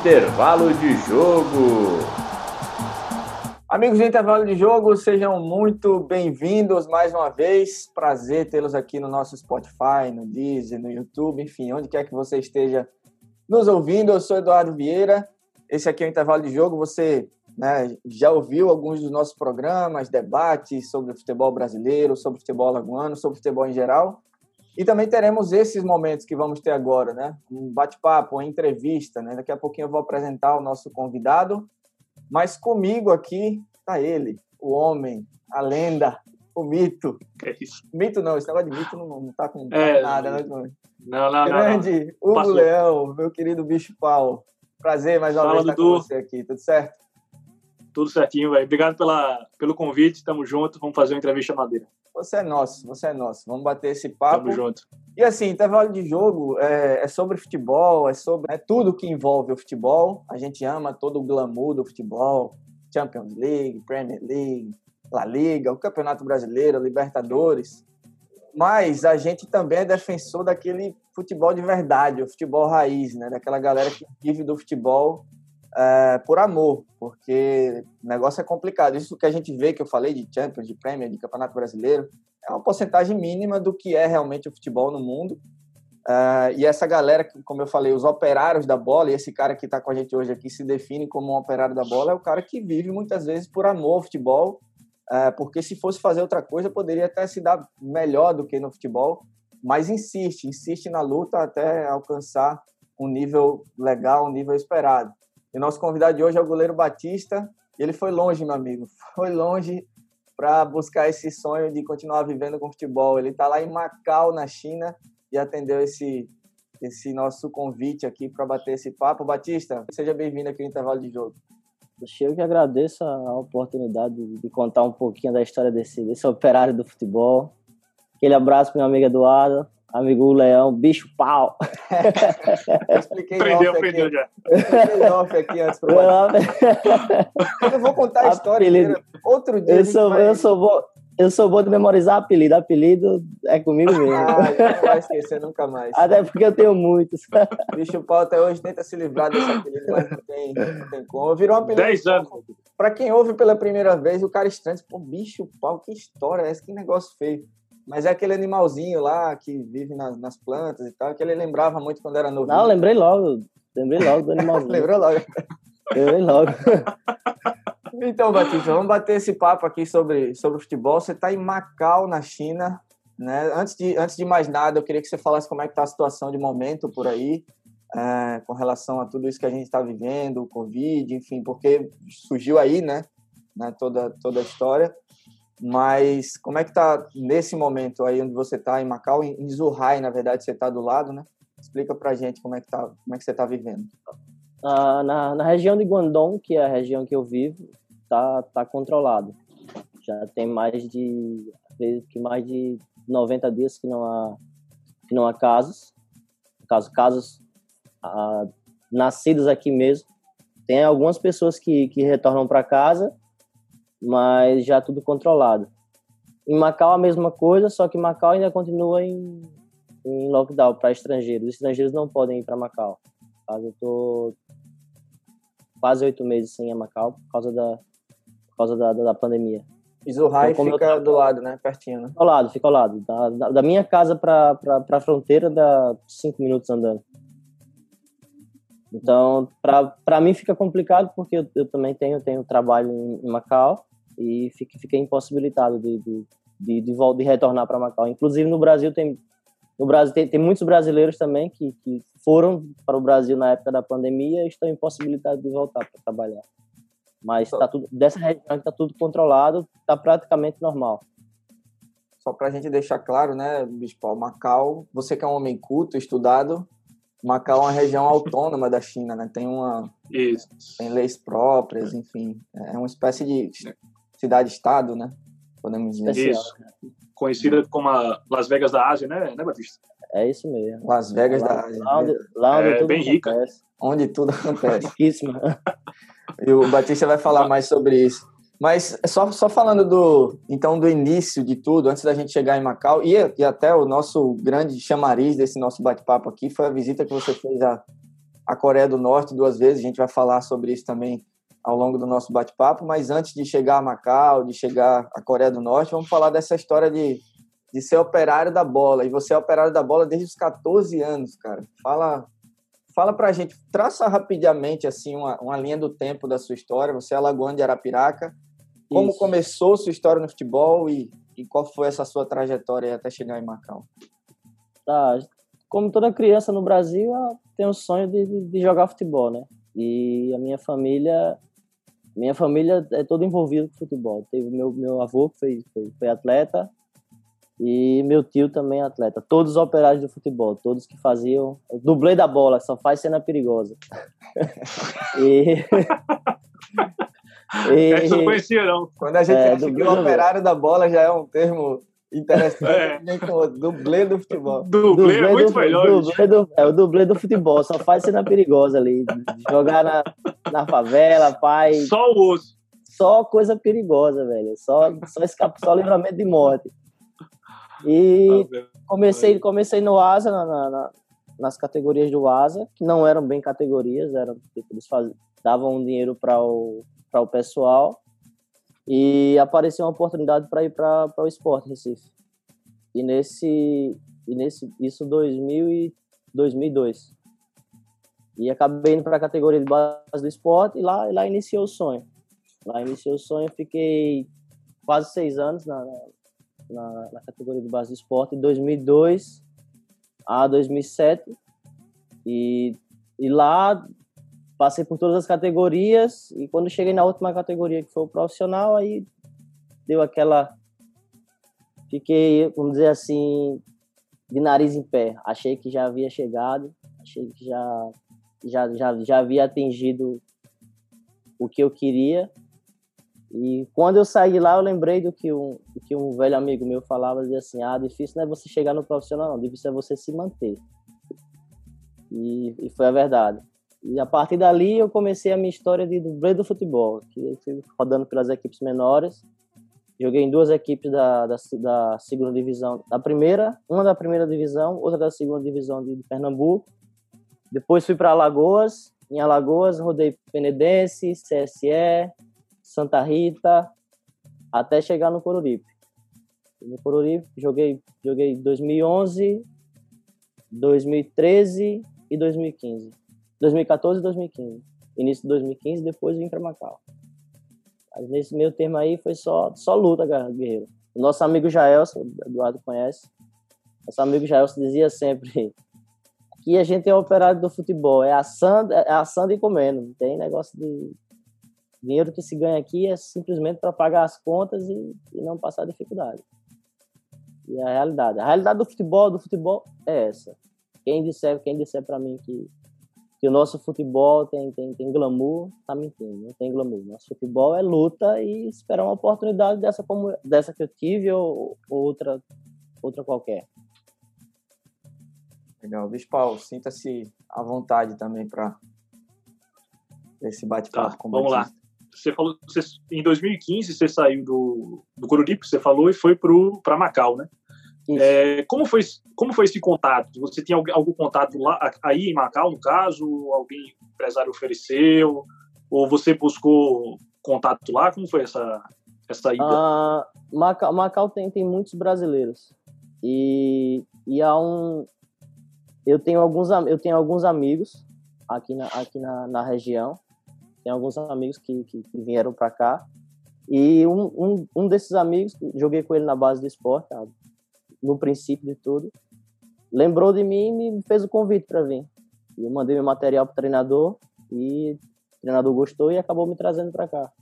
Intervalo de jogo. Amigos do Intervalo de Jogo, sejam muito bem-vindos mais uma vez. Prazer tê-los aqui no nosso Spotify, no Deezer, no YouTube, enfim, onde quer que você esteja nos ouvindo. Eu sou Eduardo Vieira. Esse aqui é o Intervalo de Jogo. Você né, já ouviu alguns dos nossos programas, debates sobre o futebol brasileiro, sobre o futebol alagoano, sobre o futebol em geral. E também teremos esses momentos que vamos ter agora, né? Um bate-papo, uma entrevista, né? Daqui a pouquinho eu vou apresentar o nosso convidado. Mas comigo aqui está ele, o homem, a lenda, o mito. Que é isso? Mito não, esse negócio de mito não, não tá com é, nada, né? Não, não, Grande não, não. Hugo Leão, meu querido bicho pau. Prazer mais uma Fala, vez estar Dudu. com você aqui, tudo certo? Tudo certinho, velho. Obrigado pela, pelo convite, tamo junto, vamos fazer uma entrevista madeira. Você é nosso, você é nosso. Vamos bater esse papo. Tamo junto. E assim, intervalo de jogo é, é sobre futebol, é sobre é tudo que envolve o futebol. A gente ama todo o glamour do futebol, Champions League, Premier League, La Liga, o Campeonato Brasileiro, Libertadores. Mas a gente também é defensor daquele futebol de verdade, o futebol raiz, né? Daquela galera que vive do futebol é, por amor, porque o negócio é complicado. Isso que a gente vê, que eu falei de Champions, de Premier, de Campeonato Brasileiro, é uma porcentagem mínima do que é realmente o futebol no mundo. Uh, e essa galera, como eu falei, os operários da bola, e esse cara que está com a gente hoje aqui se define como um operário da bola, é o cara que vive muitas vezes por amor ao futebol, uh, porque se fosse fazer outra coisa, poderia até se dar melhor do que no futebol, mas insiste, insiste na luta até alcançar um nível legal, um nível esperado. E nosso convidado de hoje é o goleiro Batista, ele foi longe, meu amigo, foi longe para buscar esse sonho de continuar vivendo com futebol. Ele está lá em Macau, na China, e atendeu esse, esse nosso convite aqui para bater esse papo. Batista, seja bem-vindo aqui no Intervalo de Jogo. Eu que agradeço a oportunidade de contar um pouquinho da história desse, desse operário do futebol. Aquele abraço para meu amigo Eduardo, amigo Leão, bicho pau. Eu expliquei aprendeu, aprendeu aqui. já. off aqui antes pro Eu não vou contar a história inteira. Outro dia. Eu sou, vai... eu sou bom. Eu sou bom de memorizar apelido. Apelido é comigo mesmo. Ah, não vai esquecer nunca mais. Até porque eu tenho muitos. Bicho pau até hoje tenta se livrar desse apelido, mas não tem, não tem como. Virou um apelido. 10 anos. Pra quem ouve pela primeira vez, o cara estranho, pô, bicho pau, que história é essa? Que negócio feio. Mas é aquele animalzinho lá que vive nas, nas plantas e tal, que ele lembrava muito quando era novo. Não, lembrei logo. Lembrei logo do animalzinho. Lembrou logo. Lembrei logo. Então, Batista, vamos bater esse papo aqui sobre, sobre futebol. Você está em Macau, na China. Né? Antes, de, antes de mais nada, eu queria que você falasse como é que está a situação de momento por aí, é, com relação a tudo isso que a gente está vivendo, o Covid, enfim, porque surgiu aí, né, né toda, toda a história. Mas como é que está nesse momento aí onde você está, em Macau, em Zhuhai, na verdade, você está do lado, né? Explica para gente como é que, tá, como é que você está vivendo. Ah, na, na região de Guangdong, que é a região que eu vivo, tá, tá controlado. Já tem mais de que mais de 90 dias que não há que não há casos. Caso casos ah, nascidos aqui mesmo. Tem algumas pessoas que, que retornam para casa, mas já tudo controlado. Em Macau a mesma coisa, só que Macau ainda continua em, em lockdown para estrangeiros. Os estrangeiros não podem ir para Macau. Eu tô quase oito meses sem ir a Macau por causa da, causa da, da, da pandemia. E Zhuhai então, fica eu... do lado, né? Pertinho, né? Ao lado, fica ao lado. Da, da minha casa para a fronteira dá cinco minutos andando. Então, para mim fica complicado porque eu, eu, também tenho, tenho trabalho em Macau e fiquei, impossibilitado de, de, de, de, de retornar para Macau. Inclusive no Brasil tem no Brasil tem, tem muitos brasileiros também que, que foram para o Brasil na época da pandemia e estão impossibilitados de voltar para trabalhar. Mas tá tudo, dessa região está tudo controlado, está praticamente normal. Só para a gente deixar claro, né, Bispo, Macau, você que é um homem culto, estudado, Macau é uma região autônoma da China, né? Tem uma Isso. tem leis próprias, enfim, é uma espécie de cidade-estado, né? Podemos dizer. Isso. Conhecida como a Las Vegas da Ásia, né, né Batista? É isso mesmo. Las Vegas lá, da Ásia. Lá onde, lá onde é, tudo bem acontece. rica. Onde tudo acontece. Riquíssima. E o Batista vai falar mais sobre isso. Mas é só, só falando do então do início de tudo, antes da gente chegar em Macau, e, e até o nosso grande chamariz desse nosso bate-papo aqui foi a visita que você fez a, a Coreia do Norte duas vezes, a gente vai falar sobre isso também ao longo do nosso bate-papo, mas antes de chegar a Macau, de chegar à Coreia do Norte, vamos falar dessa história de, de ser operário da bola. E você é operário da bola desde os 14 anos, cara. Fala, fala pra gente, traça rapidamente assim uma, uma linha do tempo da sua história. Você é alagoano de Arapiraca. Como Isso. começou sua história no futebol e, e qual foi essa sua trajetória até chegar em Macau? Tá, como toda criança no Brasil, tem o sonho de, de jogar futebol, né? E a minha família minha família é toda envolvida com futebol. Teve meu, meu avô que foi, foi, foi, atleta e meu tio também é atleta. Todos os operários do futebol, todos que faziam. O dublê da bola, só faz cena perigosa. e. e... Essa eu conhecia, não. Quando a gente é, acha que o operário da bola já é um termo Interessante. É. Com dublê do futebol. Dublê, é muito do, melhor. Dublê do, é o dublê do futebol, só faz cena perigosa ali. Jogar na, na favela, pai. Só o osso. Só coisa perigosa, velho. Só, só, escapa, só livramento de morte. E comecei, comecei no Asa, na, na, nas categorias do Asa, que não eram bem categorias, eram tipo, eles faz, davam dinheiro para o, o pessoal e apareceu uma oportunidade para ir para o esporte Recife. E nesse, e nesse isso 2000 e 2002. E acabei indo para a categoria de base do esporte e lá, e lá iniciou o sonho. Lá iniciou o sonho, fiquei quase seis anos na, na, na categoria de base do esporte, de 2002 a 2007. E, e lá passei por todas as categorias e quando cheguei na última categoria, que foi o profissional, aí deu aquela. Fiquei, vamos dizer assim, de nariz em pé. Achei que já havia chegado, achei que já, já, já, já havia atingido o que eu queria. E quando eu saí lá, eu lembrei do que um, do que um velho amigo meu falava, dizia assim, ah, difícil não é você chegar no profissional, não, difícil é você se manter. E, e foi a verdade. E a partir dali eu comecei a minha história de dublê do futebol, que fui rodando pelas equipes menores. Joguei em duas equipes da, da, da, segunda divisão, da primeira, uma da primeira divisão, outra da segunda divisão de, de Pernambuco. Depois fui para Alagoas. Em Alagoas rodei Penedense, CSE, Santa Rita, até chegar no Coruripe. No Coruripe joguei joguei 2011, 2013 e 2015. 2014 e 2015. Início de 2015, depois vim para Macau. Mas nesse meio termo aí foi só, só luta, guerreiro. O nosso amigo Jaelson, o Eduardo conhece, nosso amigo Jaelson dizia sempre que a gente é operário do futebol, é assando, é assando e comendo. Não tem negócio de dinheiro que se ganha aqui é simplesmente para pagar as contas e, e não passar dificuldade. E a realidade. A realidade do futebol, do futebol é essa. Quem disser, quem disser para mim que que o nosso futebol tem, tem, tem glamour, tá mentindo, não tem glamour. Nosso futebol é luta e esperar uma oportunidade dessa, como, dessa que eu tive ou, ou outra, outra qualquer. Legal. Bispal, sinta-se à vontade também para esse bate-papo. Tá, vamos lá. Você falou, você, em 2015 você saiu do, do Coruripe, você falou, e foi para Macau, né? É, como, foi, como foi esse contato? Você tinha algum, algum contato lá, aí em Macau, no caso? Alguém empresário ofereceu? Ou você buscou contato lá? Como foi essa, essa ida? Uh, Macau, Macau tem, tem muitos brasileiros. E, e há um. Eu tenho alguns, eu tenho alguns amigos aqui na, aqui na, na região. Tem alguns amigos que, que, que vieram para cá. E um, um, um desses amigos, joguei com ele na base do esporte, no princípio de tudo, lembrou de mim e me fez o convite para vir. E eu mandei meu material pro treinador e o treinador gostou e acabou me trazendo para cá.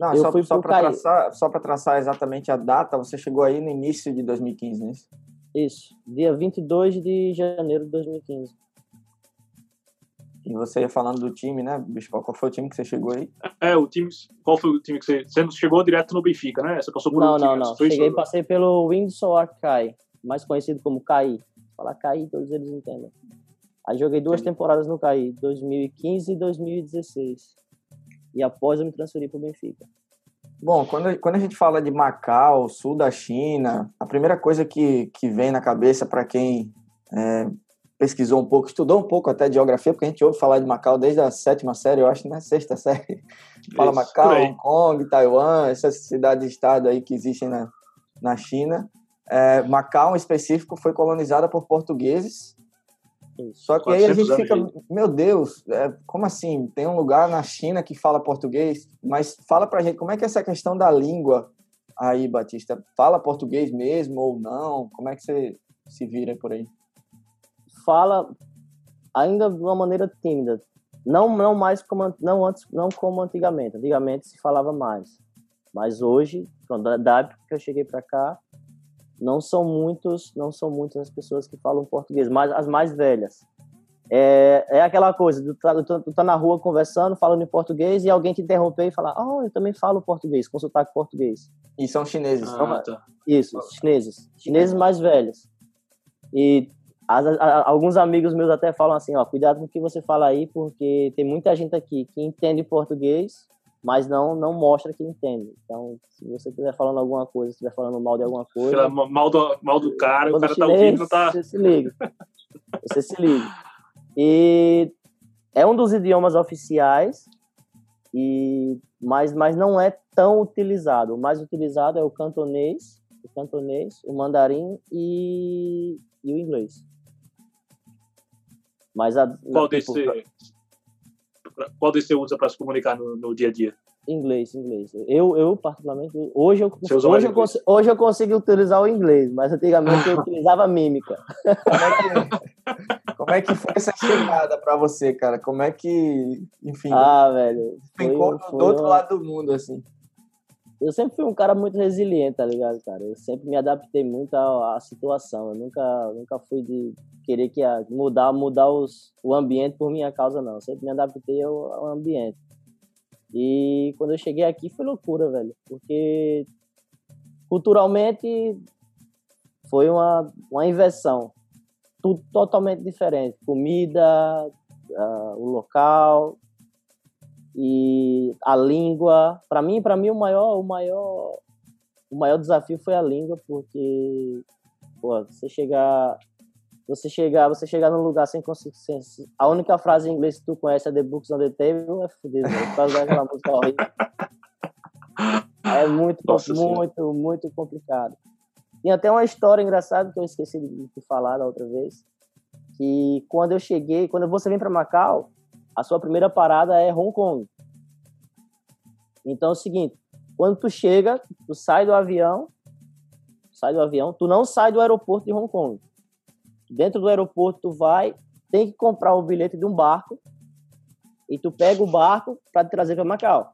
Não, eu só, fui só para traçar, só para traçar exatamente a data, você chegou aí no início de 2015, não é isso? Isso, dia 22 de janeiro de 2015. E você ia falando do time, né, Bispo? Qual foi o time que você chegou aí? É, o time. Qual foi o time que você. Você chegou direto no Benfica, né? Você passou por Não, não, não. Cheguei e passei pelo Windsor Arcai, mais conhecido como CAI. Falar CAI, todos eles entendem. Aí joguei duas Sim. temporadas no CAI, 2015 e 2016. E após eu me transferi para o Benfica. Bom, quando, quando a gente fala de Macau, sul da China, a primeira coisa que, que vem na cabeça para quem é, pesquisou um pouco, estudou um pouco até de geografia, porque a gente ouve falar de Macau desde a sétima série, eu acho, né? Sexta série. Fala Isso, Macau, Hong Kong, Taiwan, essas cidades-estado aí que existem na, na China. É, Macau, em específico, foi colonizada por portugueses. Só que aí a gente fica, meu Deus, é, como assim? Tem um lugar na China que fala português, mas fala pra gente, como é que é essa questão da língua aí, Batista? Fala português mesmo ou não? Como é que você se vira por aí? Fala ainda de uma maneira tímida. Não, não mais como, não antes, não como antigamente. Antigamente se falava mais. Mas hoje, da época que eu cheguei para cá, não são muitos, não são muitas as pessoas que falam português, mas as mais velhas. É, é aquela coisa, tu tá, tu, tá na rua conversando, falando em português, e alguém te interromper e falar, oh, eu também falo português, com sotaque português. E são chineses. Ah, tá. Isso, chineses. Chineses mais velhos. E as, a, alguns amigos meus até falam assim, ó, cuidado com o que você fala aí, porque tem muita gente aqui que entende português, mas não não mostra que entende. Então, se você estiver falando alguma coisa, estiver falando mal de alguma coisa... Mal do, mal do cara, o cara tá ouvindo, não tá... Você se liga. Você se liga. E é um dos idiomas oficiais, e mas, mas não é tão utilizado. O mais utilizado é o cantonês, o cantonês, o mandarim e, e o inglês. Mas a, qual, tipo, desse, qual desse você usa para se comunicar no, no, dia a dia? Inglês, inglês. Eu, eu particularmente, hoje eu, hoje eu, consigo, hoje eu consigo utilizar o inglês, mas antigamente eu utilizava mímica. Como é que, como é que foi essa chegada para você, cara? Como é que, enfim, ah, velho, foi, foi do outro uma... lado do mundo, assim? Eu sempre fui um cara muito resiliente, tá ligado, cara? Eu sempre me adaptei muito à, situação. Eu nunca, nunca fui de querer que a, mudar, mudar os, o ambiente por minha causa, não. Eu sempre me adaptei ao, ao ambiente. E quando eu cheguei aqui foi loucura, velho, porque culturalmente foi uma, uma inversão. Tudo totalmente diferente. Comida, uh, o local, e a língua para mim para mim o maior o maior o maior desafio foi a língua porque pô, você chegar você chegar você chegar num lugar sem consistência a única frase em inglês que tu conhece é the books on the table é fudido por causa daquela música horrível. É muito Nossa muito senhora. muito complicado. Tem até uma história engraçada que eu esqueci de falar da outra vez que quando eu cheguei quando você vem para Macau a sua primeira parada é Hong Kong. Então é o seguinte, quando tu chega, tu sai do avião, sai do avião, tu não sai do aeroporto de Hong Kong. Dentro do aeroporto tu vai, tem que comprar o bilhete de um barco e tu pega o barco para te trazer para Macau.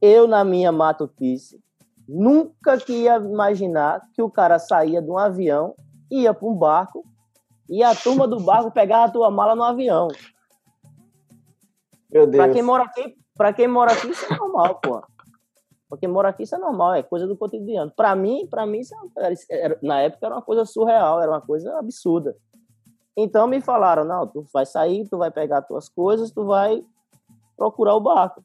Eu na minha matutice nunca que ia imaginar que o cara saía de um avião, ia para um barco e a turma do barco pegava a tua mala no avião. Meu Deus. Pra quem mora aqui, pra quem mora aqui, isso é normal, pô. Pra quem mora aqui, isso é normal, é coisa do cotidiano. Pra mim, pra mim, isso é era, na época era uma coisa surreal, era uma coisa absurda. Então me falaram, não, tu vai sair, tu vai pegar tuas coisas, tu vai procurar o barco.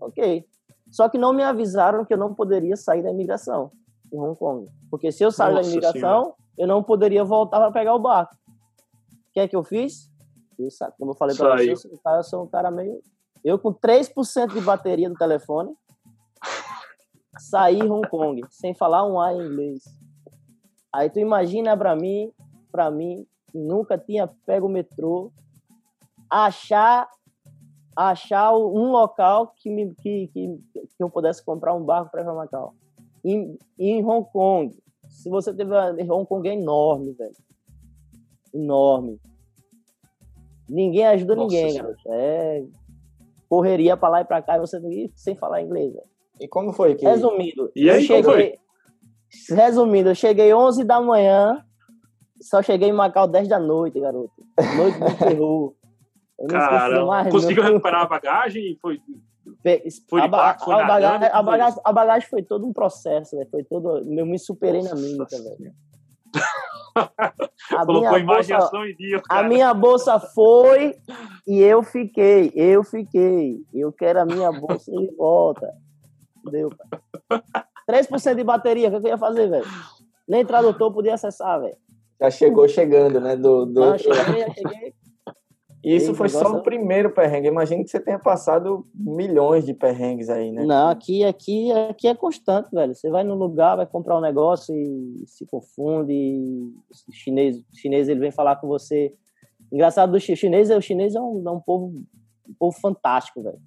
Ok. Só que não me avisaram que eu não poderia sair da imigração em Hong Kong. Porque se eu sair da imigração, senhora. eu não poderia voltar para pegar o barco. O que é que eu fiz? Eu, como eu falei para vocês, eu sou um cara meio. Eu, com 3% de bateria do telefone, saí Hong Kong, sem falar um A em inglês. Aí tu imagina para mim, para mim, que nunca tinha pego o metrô, achar achar um local que, me, que, que, que eu pudesse comprar um barco para Macau. Em, em Hong Kong, se você teve Hong Kong é enorme, velho. Enorme. Ninguém ajuda Nossa, ninguém, garoto. É correria pra lá e pra cá e você sem falar inglês. Véio. E como foi que. Resumindo, e aí, cheguei. Resumindo, eu cheguei 11 da manhã, só cheguei em Macau 10 da noite, garoto. Noite de terror. Cara, conseguiu não. recuperar a bagagem? Foi, foi a, barco, foi a, bagagem, a, bagagem, a bagagem foi todo um processo, véio. foi todo. Eu me superei Nossa, na mímica, velho. A Colocou imaginação em dia. A minha bolsa foi e eu fiquei. Eu fiquei. Eu quero a minha bolsa de volta. Deu, 3% de bateria, o que eu ia fazer, velho? Nem tradutor podia acessar, velho. Já chegou chegando, né? Do, do... Não, cheguei, já cheguei. E isso foi só o primeiro perrengue. Imagino que você tenha passado milhões de perrengues aí, né? Não, aqui, aqui, aqui é constante, velho. Você vai no lugar, vai comprar um negócio e se confunde. O chinês, o chinês ele vem falar com você. Engraçado do chinês, o chinês é um, é um povo, um povo fantástico, velho.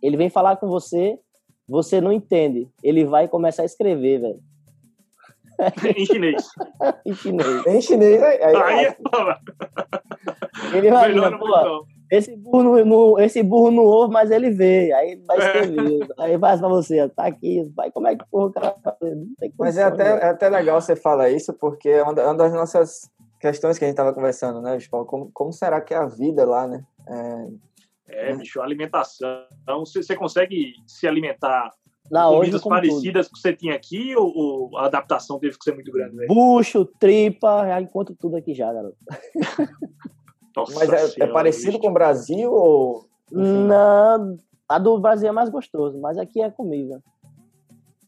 Ele vem falar com você, você não entende. Ele vai começar a escrever, velho. em chinês. em chinês. Em chinês, aí. aí, aí é ele vai esse burro, no, esse burro no ovo, mas ele vê, aí vai escrever. É. Aí vai pra você, tá aqui, vai, como é que porra o cara vai fazer? Mas é até, é até legal você falar isso, porque é uma das nossas questões que a gente tava conversando, né, Paulo? Como, como será que é a vida lá, né? É, é bicho, a alimentação. Você, você consegue se alimentar na comidas parecidas tudo. que você tinha aqui ou, ou, a adaptação teve que ser muito grande? Bucho, tripa, já encontro tudo aqui já, garoto. Nossa Mas é, é parecido bicho. com o Brasil ou. Não, a do Brasil é mais gostoso, mas aqui é comida.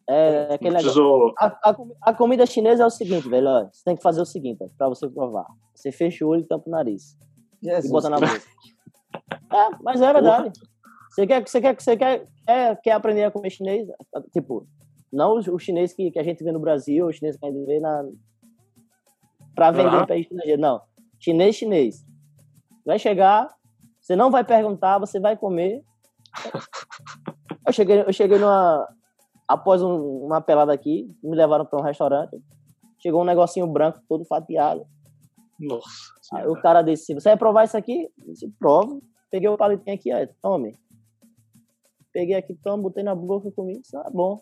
É, é aquele negócio. A, a, a, comida chinesa é o seguinte, velho. Ó, você tem que fazer o seguinte, para você provar. Você fecha o olho e tampa o nariz. Jesus. E bota na boca. é, mas é verdade. Você quer, você quer, você quer, quer, quer aprender a comer chinês? Tipo, não o chinês que, que a gente vê no Brasil, o chinês que a gente vê na. para vender uhum. para estrangeiro. Não. Chinês, chinês. Vai chegar, você não vai perguntar, você vai comer. Eu cheguei, eu cheguei numa. Após um, uma pelada aqui, me levaram para um restaurante. Chegou um negocinho branco, todo fatiado. Nossa. Aí o cara disse: Você vai provar isso aqui? Eu disse: Provo. Peguei o palitinho aqui, ó, tome. Peguei aqui, toma, botei na boca e comi. Isso é bom.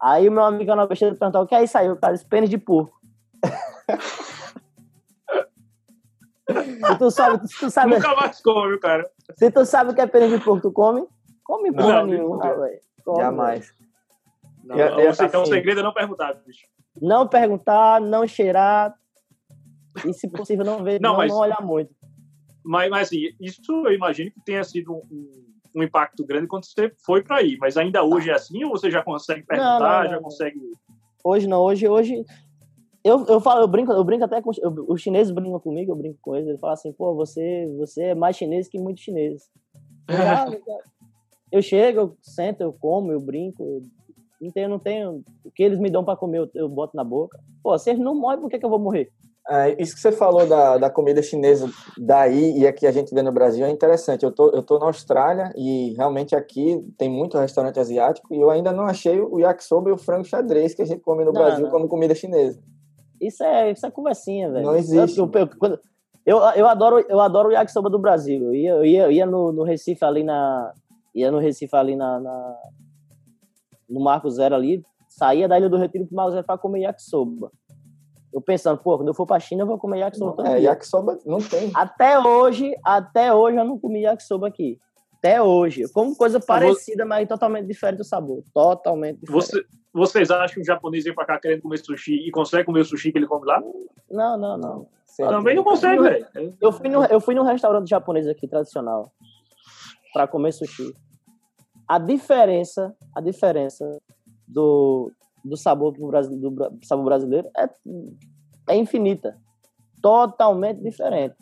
Aí o meu amigo na besteira perguntou: O que é isso aí? O cara disse: Pênis de porco. Se tu sabe, tu sabe. Nunca mais come, cara. Se tu sabe o que é pênis de porco, tu come? Come porra nenhuma, velho. Jamais. Não, eu, eu, então, assim, o segredo é não perguntar, bicho. Não perguntar, não cheirar. E, se possível, não ver, não, não, mas, não olhar muito. Mas, mas assim, isso eu imagino que tenha sido um, um impacto grande quando você foi para aí. Mas ainda hoje é assim ou você já consegue perguntar, não, não, já consegue. Hoje não, hoje, hoje eu, eu falo, eu brinco, eu brinco até com eu, os chineses brincam comigo, eu brinco com eles, eles falam assim, pô, você, você é mais chinês que muitos chineses. Eu, chego, eu sento, eu como, eu brinco, eu não tenho, não tenho o que eles me dão para comer, eu, eu, boto na boca. Pô, se eles não morrem, por que, que eu vou morrer? É, isso que você falou da, da comida chinesa daí e aqui a gente vê no Brasil é interessante. Eu tô, eu tô na Austrália e realmente aqui tem muito restaurante asiático e eu ainda não achei o yakisoba e o frango xadrez que a gente come no não, Brasil não. como comida chinesa. Isso é, isso é conversinha, velho. Não existe. Eu, eu, eu, eu, eu, adoro, eu adoro o yakisoba do Brasil. Eu ia, eu ia, eu ia no, no Recife ali na. Ia no Recife ali na, na no Marco Zero ali, saía da Ilha do Retiro pro Marco Zero pra comer yakisoba. Eu pensando, pô, quando eu for pra China eu vou comer yakisoba todo É, dia. yakisoba não tem. Até hoje, até hoje eu não comi yakisoba aqui. Até hoje. Eu como coisa parecida, mas totalmente diferente do sabor. Totalmente diferente. Você, vocês acham que o japonês vem pra cá querendo comer sushi e consegue comer o sushi que ele come lá? Não, não, não. Certo. Também não consegue, velho. Eu fui, no, eu fui num restaurante japonês aqui, tradicional, para comer sushi. A diferença, a diferença do, do sabor do, do sabor brasileiro é, é infinita. Totalmente diferente.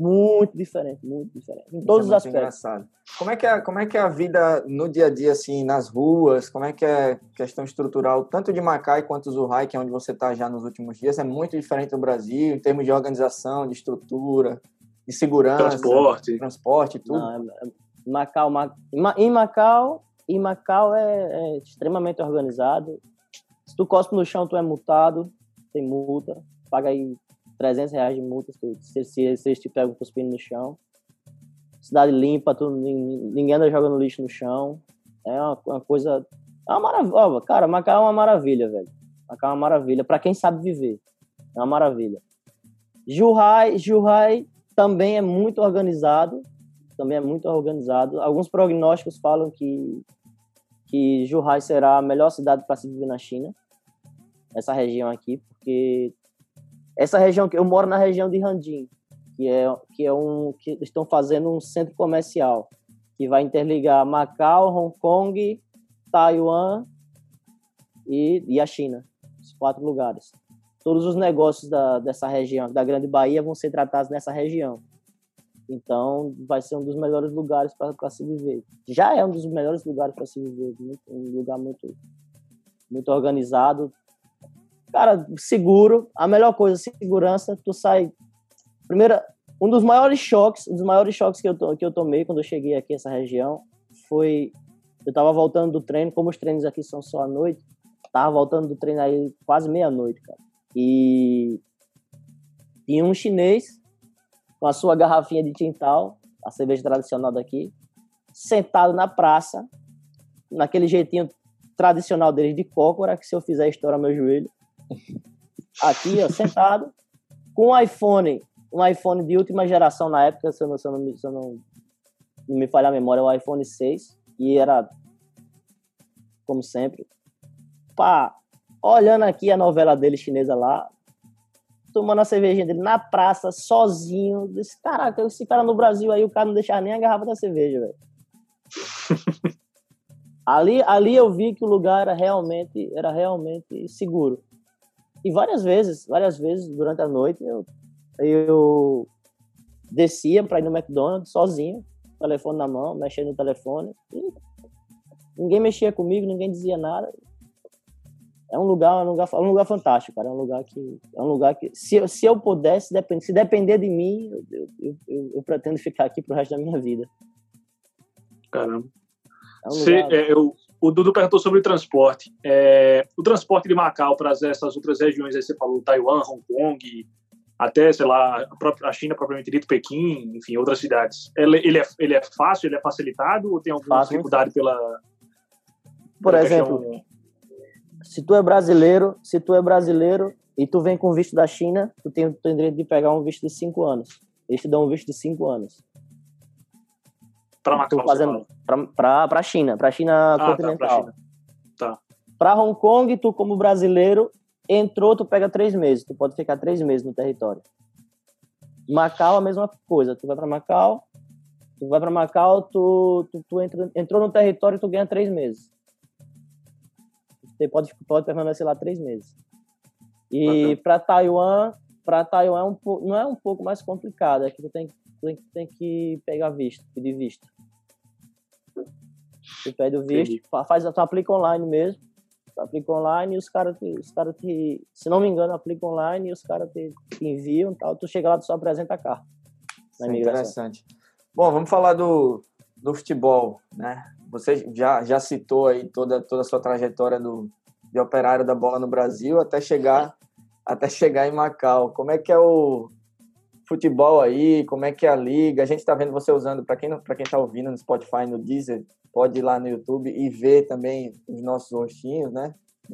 Muito diferente, muito diferente. Em todos é os aspectos. Engraçado. Como é, que é, como é que é a vida no dia a dia, assim, nas ruas? Como é que é questão estrutural, tanto de Macai quanto Zurrai, que é onde você está já nos últimos dias? É muito diferente do Brasil, em termos de organização, de estrutura, de segurança. Transporte. Transporte, tudo. Não, é, é, Macau, Macau, em Macau, em Macau é, é extremamente organizado. Se tu cospe no chão, tu é multado, tem multa, paga aí 300 reais de multa se, se, se eles te pegam cuspindo no chão. Cidade limpa, tu, ninguém anda jogando lixo no chão. É uma, uma coisa. É uma maravilha. Cara, Macau é uma maravilha, velho. Macau é uma maravilha. Para quem sabe viver. É uma maravilha. Juhai, Juhai também é muito organizado. Também é muito organizado. Alguns prognósticos falam que, que Juhai será a melhor cidade para se viver na China. Essa região aqui, porque essa região que eu moro na região de Randim, que é que é um que estão fazendo um centro comercial que vai interligar Macau, Hong Kong, Taiwan e, e a China, os quatro lugares. todos os negócios da, dessa região, da Grande Bahia, vão ser tratados nessa região. Então, vai ser um dos melhores lugares para se viver. Já é um dos melhores lugares para se viver, um lugar muito, muito organizado. Cara, seguro, a melhor coisa, segurança. Tu sai. Primeira, um dos maiores choques, um dos maiores choques que eu, que eu tomei quando eu cheguei aqui nessa região foi. Eu tava voltando do treino, como os treinos aqui são só à noite, tava voltando do treino aí quase meia-noite, cara. E tinha um chinês com a sua garrafinha de tintal, a cerveja tradicional daqui, sentado na praça, naquele jeitinho tradicional deles de cócora, que se eu fizer estoura meu joelho. Aqui, ó, sentado, com um iPhone, um iPhone de última geração na época, se eu não, se eu não, se eu não, não me falhar a memória, o iPhone 6, e era, como sempre, pá, olhando aqui a novela dele chinesa lá, tomando a cervejinha dele na praça, sozinho. Disse, caraca, esse cara no Brasil aí, o cara não deixava nem a garrafa da cerveja, velho. ali, ali eu vi que o lugar era realmente, era realmente seguro. E várias vezes, várias vezes durante a noite eu, eu descia para ir no McDonald's sozinho, telefone na mão, mexendo no telefone. ninguém mexia comigo, ninguém dizia nada é um lugar, é um lugar, é um lugar fantástico, cara. É um lugar que, é um lugar que, se, se eu pudesse, depend, se depender de mim, eu, eu, eu, eu pretendo ficar aqui pro resto da minha vida. Caramba. É um lugar... é, eu, o Dudu perguntou sobre o transporte. É, o transporte de Macau para essas outras regiões, aí você falou Taiwan, Hong Kong, até, sei lá, a China propriamente dito, Pequim, enfim, outras cidades. Ele, ele, é, ele é fácil, ele é facilitado ou tem alguma fácil, dificuldade pela. Por pela exemplo, questão se tu é brasileiro, se tu é brasileiro e tu vem com visto da China, tu tem, tu tem direito de pegar um visto de cinco anos. Eles te dão um visto de cinco anos. Para Macau, fazendo para para China, para China ah, continental. Tá, Para tá. Hong Kong, tu como brasileiro entrou, tu pega três meses. Tu pode ficar três meses no território. Macau a mesma coisa. Tu vai para Macau, tu vai para Macau, tu, tu, tu entra, entrou no território, tu ganha três meses. Você pode, pode permanecer lá três meses. E para Taiwan, para Taiwan é um não é um pouco mais complicado, é que tu tem, tem, tem que pegar visto, pedir visto. Tu pede o visto, Entendi. faz, tu aplica online mesmo, tu aplica online e os caras os cara te, se não me engano, aplica online e os caras te, te, enviam tal, tu chega lá, tu só apresenta a carta. Na interessante. Bom, vamos falar do, do futebol, né? Você já, já citou aí toda, toda a sua trajetória do, de operário da bola no Brasil até chegar até chegar em Macau. Como é que é o futebol aí? Como é que é a liga? A gente está vendo você usando, para quem para quem está ouvindo no Spotify, no Deezer, pode ir lá no YouTube e ver também os nossos rostinhos, né?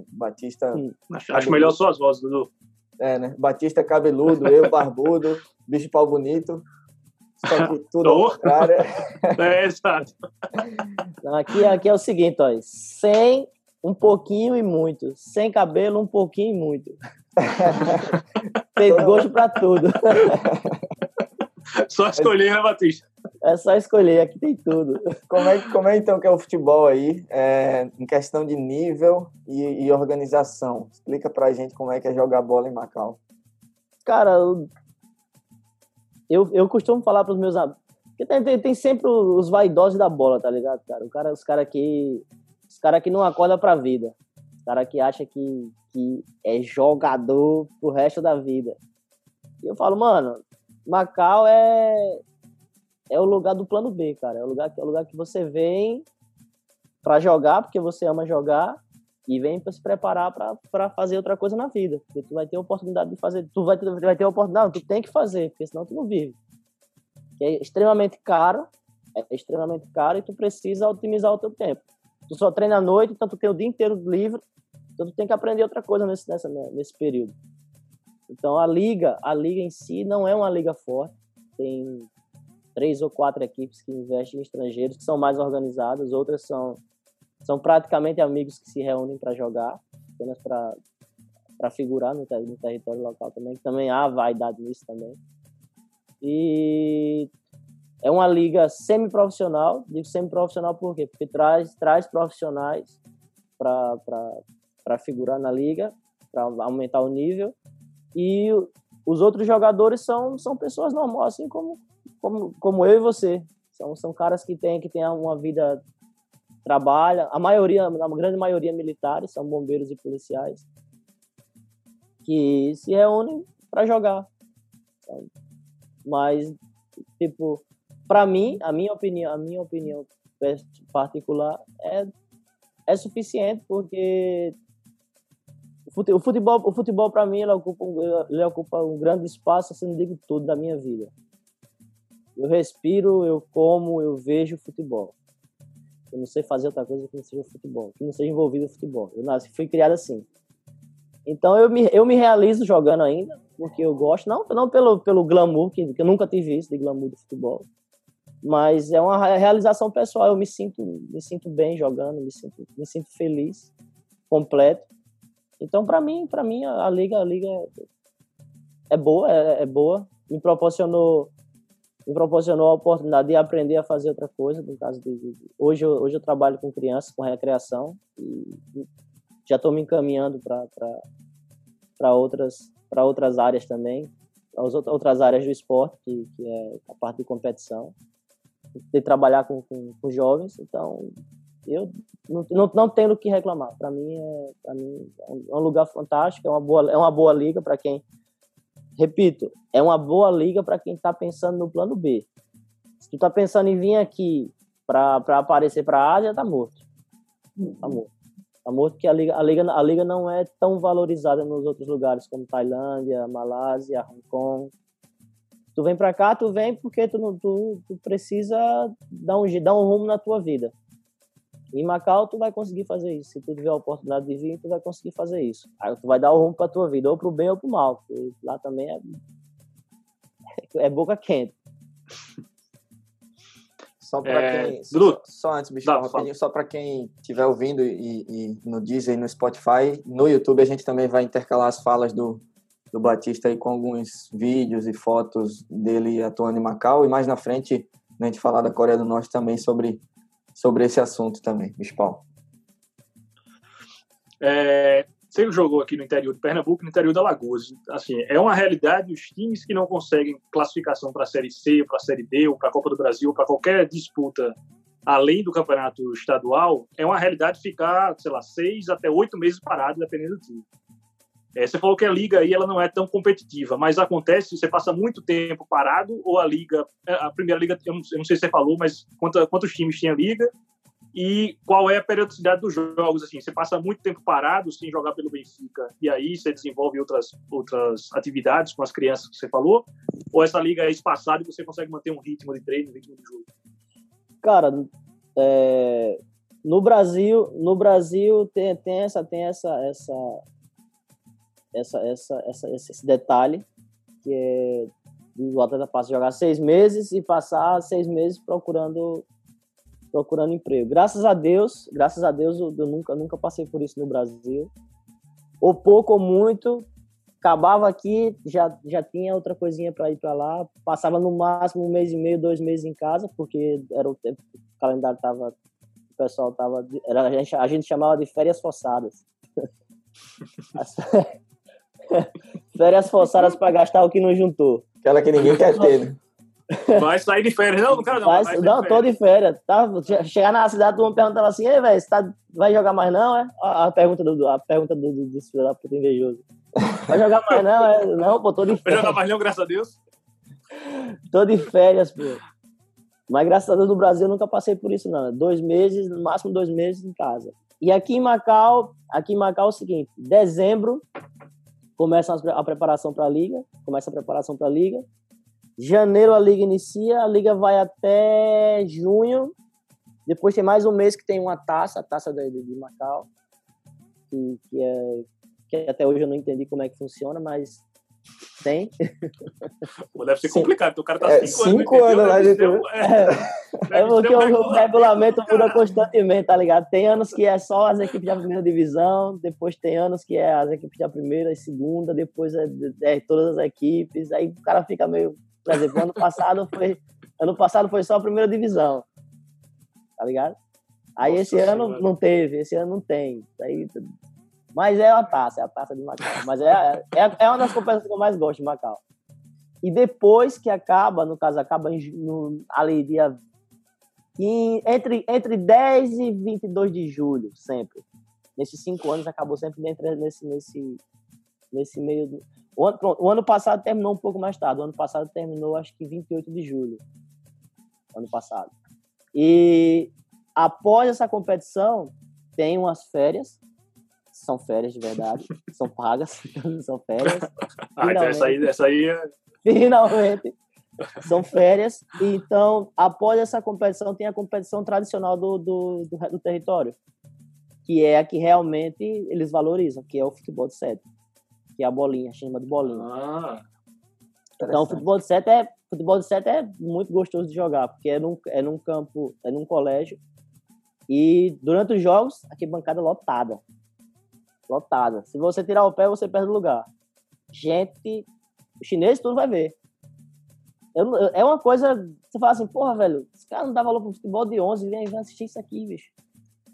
Batista. Acho, acho melhor só as vozes, Dudu. É, né? Batista cabeludo, eu barbudo, bicho pau bonito. Só que tudo ao contrário. É, exato. Aqui, aqui é o seguinte, ó, sem um pouquinho e muito, sem cabelo um pouquinho e muito. Tem gosto para tudo. Só escolher, né, Batista? É só escolher, aqui tem tudo. Como é, como é então que é o futebol aí, é, em questão de nível e, e organização? Explica pra gente como é que é jogar bola em Macau. Cara, eu, eu costumo falar para os meus amigos. Porque tem, tem, tem, sempre os vaidosos da bola, tá ligado, cara? O cara os caras que. Os caras que não acordam pra vida. Os caras que acham que, que é jogador pro resto da vida. E eu falo, mano, Macau é. É o lugar do plano B, cara. É o lugar, é o lugar que você vem para jogar, porque você ama jogar, e vem para se preparar para fazer outra coisa na vida. Porque tu vai ter a oportunidade de fazer, tu vai vai ter a oportunidade, não, tu tem que fazer, porque senão tu não vive. Que é extremamente caro, é extremamente caro e tu precisa otimizar o teu tempo. Tu só treina à noite, então tu tem o dia inteiro livre, então tu tem que aprender outra coisa nesse, nessa, né, nesse período. Então a liga, a liga em si não é uma liga forte, tem três ou quatro equipes que investem em estrangeiros que são mais organizadas, outras são são praticamente amigos que se reúnem para jogar, apenas para figurar no, no, território local também, que também há vaidade nisso também. E é uma liga semi-profissional, digo semi-profissional por quê? Porque traz, traz profissionais para figurar na liga, para aumentar o nível, E os outros jogadores são, são pessoas normais, assim como, como, como eu e você. São, são caras que têm que têm uma vida trabalha, a maioria, a grande maioria militares, são bombeiros e policiais, que se reúnem para jogar. Mas, tipo, para mim, a minha opinião, a minha opinião particular é, é suficiente porque o futebol, o futebol para mim, ele ocupa, ele ocupa um grande espaço, assim, não digo tudo da minha vida. Eu respiro, eu como, eu vejo futebol. Eu não sei fazer outra coisa que não seja futebol, que não seja envolvido futebol. Eu nasci, fui criado assim. Então eu me, eu me realizo jogando ainda, porque eu gosto, não, não pelo, pelo glamour, que, que eu nunca tive isso de glamour do futebol, mas é uma realização pessoal. Eu me sinto, me sinto bem jogando, me sinto, me sinto feliz, completo. Então, para mim, para mim a, a, liga, a liga é boa, é, é, boa. Me proporcionou, me proporcionou a oportunidade de aprender a fazer outra coisa. No caso de, de hoje, eu, hoje eu trabalho com crianças, com recreação e já estou me encaminhando para para outras para outras áreas também, as outras áreas do esporte, que, que é a parte de competição, de trabalhar com, com, com jovens. Então, eu não, não, não tenho o que reclamar. Para mim, é, pra mim é um lugar fantástico, é uma boa, é uma boa liga para quem. Repito, é uma boa liga para quem está pensando no plano B. Se tu está pensando em vir aqui para aparecer para a Ásia, tá morto. Tá morto. Tá morto porque a liga, a, liga, a liga não é tão valorizada nos outros lugares como Tailândia, Malásia, Hong Kong. Tu vem para cá, tu vem porque tu, tu, tu precisa dar um, dar um rumo na tua vida. Em Macau, tu vai conseguir fazer isso. Se tu tiver a oportunidade de vir, tu vai conseguir fazer isso. Aí tu vai dar o rumo pra tua vida, ou pro bem ou pro mal. Porque lá também é, é boca quente. Só para é... quem. Só, só, antes, bicho, rapidinho, só para quem estiver ouvindo e, e, no Deezer e no Spotify, no YouTube a gente também vai intercalar as falas do, do Batista aí com alguns vídeos e fotos dele atuando em Macau. E mais na frente, a gente falar da Coreia do Norte também sobre sobre esse assunto também, Bispal. É, você jogou aqui no interior de Pernambuco, no interior da Lagoas. Assim, é uma realidade os times que não conseguem classificação para a Série C, para a Série D, ou para a Copa do Brasil, para qualquer disputa além do campeonato estadual, é uma realidade ficar, sei lá, seis até oito meses parado, dependendo do time. É, você falou que a liga aí ela não é tão competitiva, mas acontece, você passa muito tempo parado ou a liga, é, a primeira liga, eu não, eu não sei se você falou, mas quantos, quantos times tinha a liga e qual é a periodicidade dos jogos, assim, você passa muito tempo parado sem jogar pelo Benfica e aí você desenvolve outras, outras atividades com as crianças que você falou, ou essa liga é espaçada e você consegue manter um ritmo de treino, um ritmo de jogo? Cara, é, no Brasil, no Brasil tem, tem essa, tem essa, essa essa, essa, essa, esse detalhe, que é o atleta passa a jogar seis meses e passar seis meses procurando procurando emprego. Graças a Deus, graças a Deus eu, eu nunca nunca passei por isso no Brasil. Ou pouco ou muito, acabava aqui, já já tinha outra coisinha para ir para lá, passava no máximo um mês e meio, dois meses em casa, porque era o tempo o calendário tava o pessoal tava era, a, gente, a gente chamava de férias forçadas. férias forçadas para gastar o que não juntou. Aquela que ninguém quer ter, né? Vai sair de férias. Não, não quero não. Vai, não, tô de férias. Tá? Chegar na cidade, todo mundo perguntava assim, ei, velho, você tá, vai jogar mais não, é? A, pergunta do, a pergunta do, do, do filho da puta invejoso. Vai jogar mais não, é? Não, pô, tô de férias. Vai jogar mais não, graças a Deus. Tô de férias, pô. Mas graças a Deus no Brasil eu nunca passei por isso, não. Dois meses, no máximo dois meses em casa. E aqui em Macau, aqui em Macau é o seguinte, dezembro começa a preparação para a liga, começa a preparação para a liga. Janeiro a liga inicia, a liga vai até junho. Depois tem mais um mês que tem uma taça, a taça de, de Macau, que, que, é, que até hoje eu não entendi como é que funciona, mas tem. Pô, deve ser complicado, porque o cara tá é, cinco, cinco anos. lá de É, é porque o, o regulamento muda constantemente, tá ligado? Tem anos que é só as equipes da primeira divisão, depois tem anos que é as equipes da primeira e segunda, depois é, é todas as equipes, aí o cara fica meio. Por exemplo, ano passado foi. Ano passado foi só a primeira divisão. Tá ligado? Aí Nossa esse senhora. ano não teve, esse ano não tem. Aí Mas é a taça, é a taça de Macau. Mas é, é, é uma das competições que eu mais gosto de Macau. E depois que acaba, no caso, acaba no, ali dia entre, entre 10 e 22 de julho, sempre. Nesses cinco anos, acabou sempre dentro nesse, nesse, nesse meio. Do... O, ano, o ano passado terminou um pouco mais tarde. O ano passado terminou, acho que 28 de julho. Ano passado. E após essa competição, tem umas férias. São férias de verdade. são pagas. são férias. ah, então essa aí, essa aí é... Finalmente. São férias. Então, após essa competição, tem a competição tradicional do, do, do, do território. Que é a que realmente eles valorizam, que é o futebol de sete. Que é a bolinha, chama de bolinha. Ah, então, o futebol de sete é futebol de sete é muito gostoso de jogar, porque é num, é num campo, é num colégio. E durante os jogos, aqui bancada lotada. Lotada. Se você tirar o pé, você perde o lugar. Gente, o chinês tudo vai ver. Eu, é uma coisa, você fala assim, porra, velho, esse cara não dá valor pro futebol de 11, vem, vem assistir isso aqui, bicho.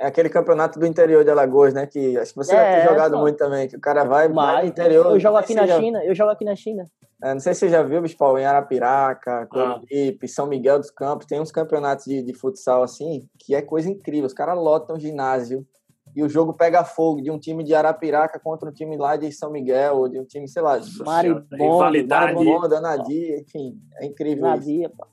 É aquele campeonato do interior de Alagoas, né? Que acho que você é, deve ter jogado só... muito também, que o cara vai, Mas, no interior. Eu jogo aqui na já... China, eu jogo aqui na China. É, não sei se você já viu, Bispal, em Arapiraca, Coruripe, ah. São Miguel dos Campos, tem uns campeonatos de, de futsal assim, que é coisa incrível. Os caras lotam ginásio e o jogo pega fogo de um time de Arapiraca contra um time lá de São Miguel, ou de um time, sei lá, de Maribondo, Nadia, enfim, é incrível Nadia, isso.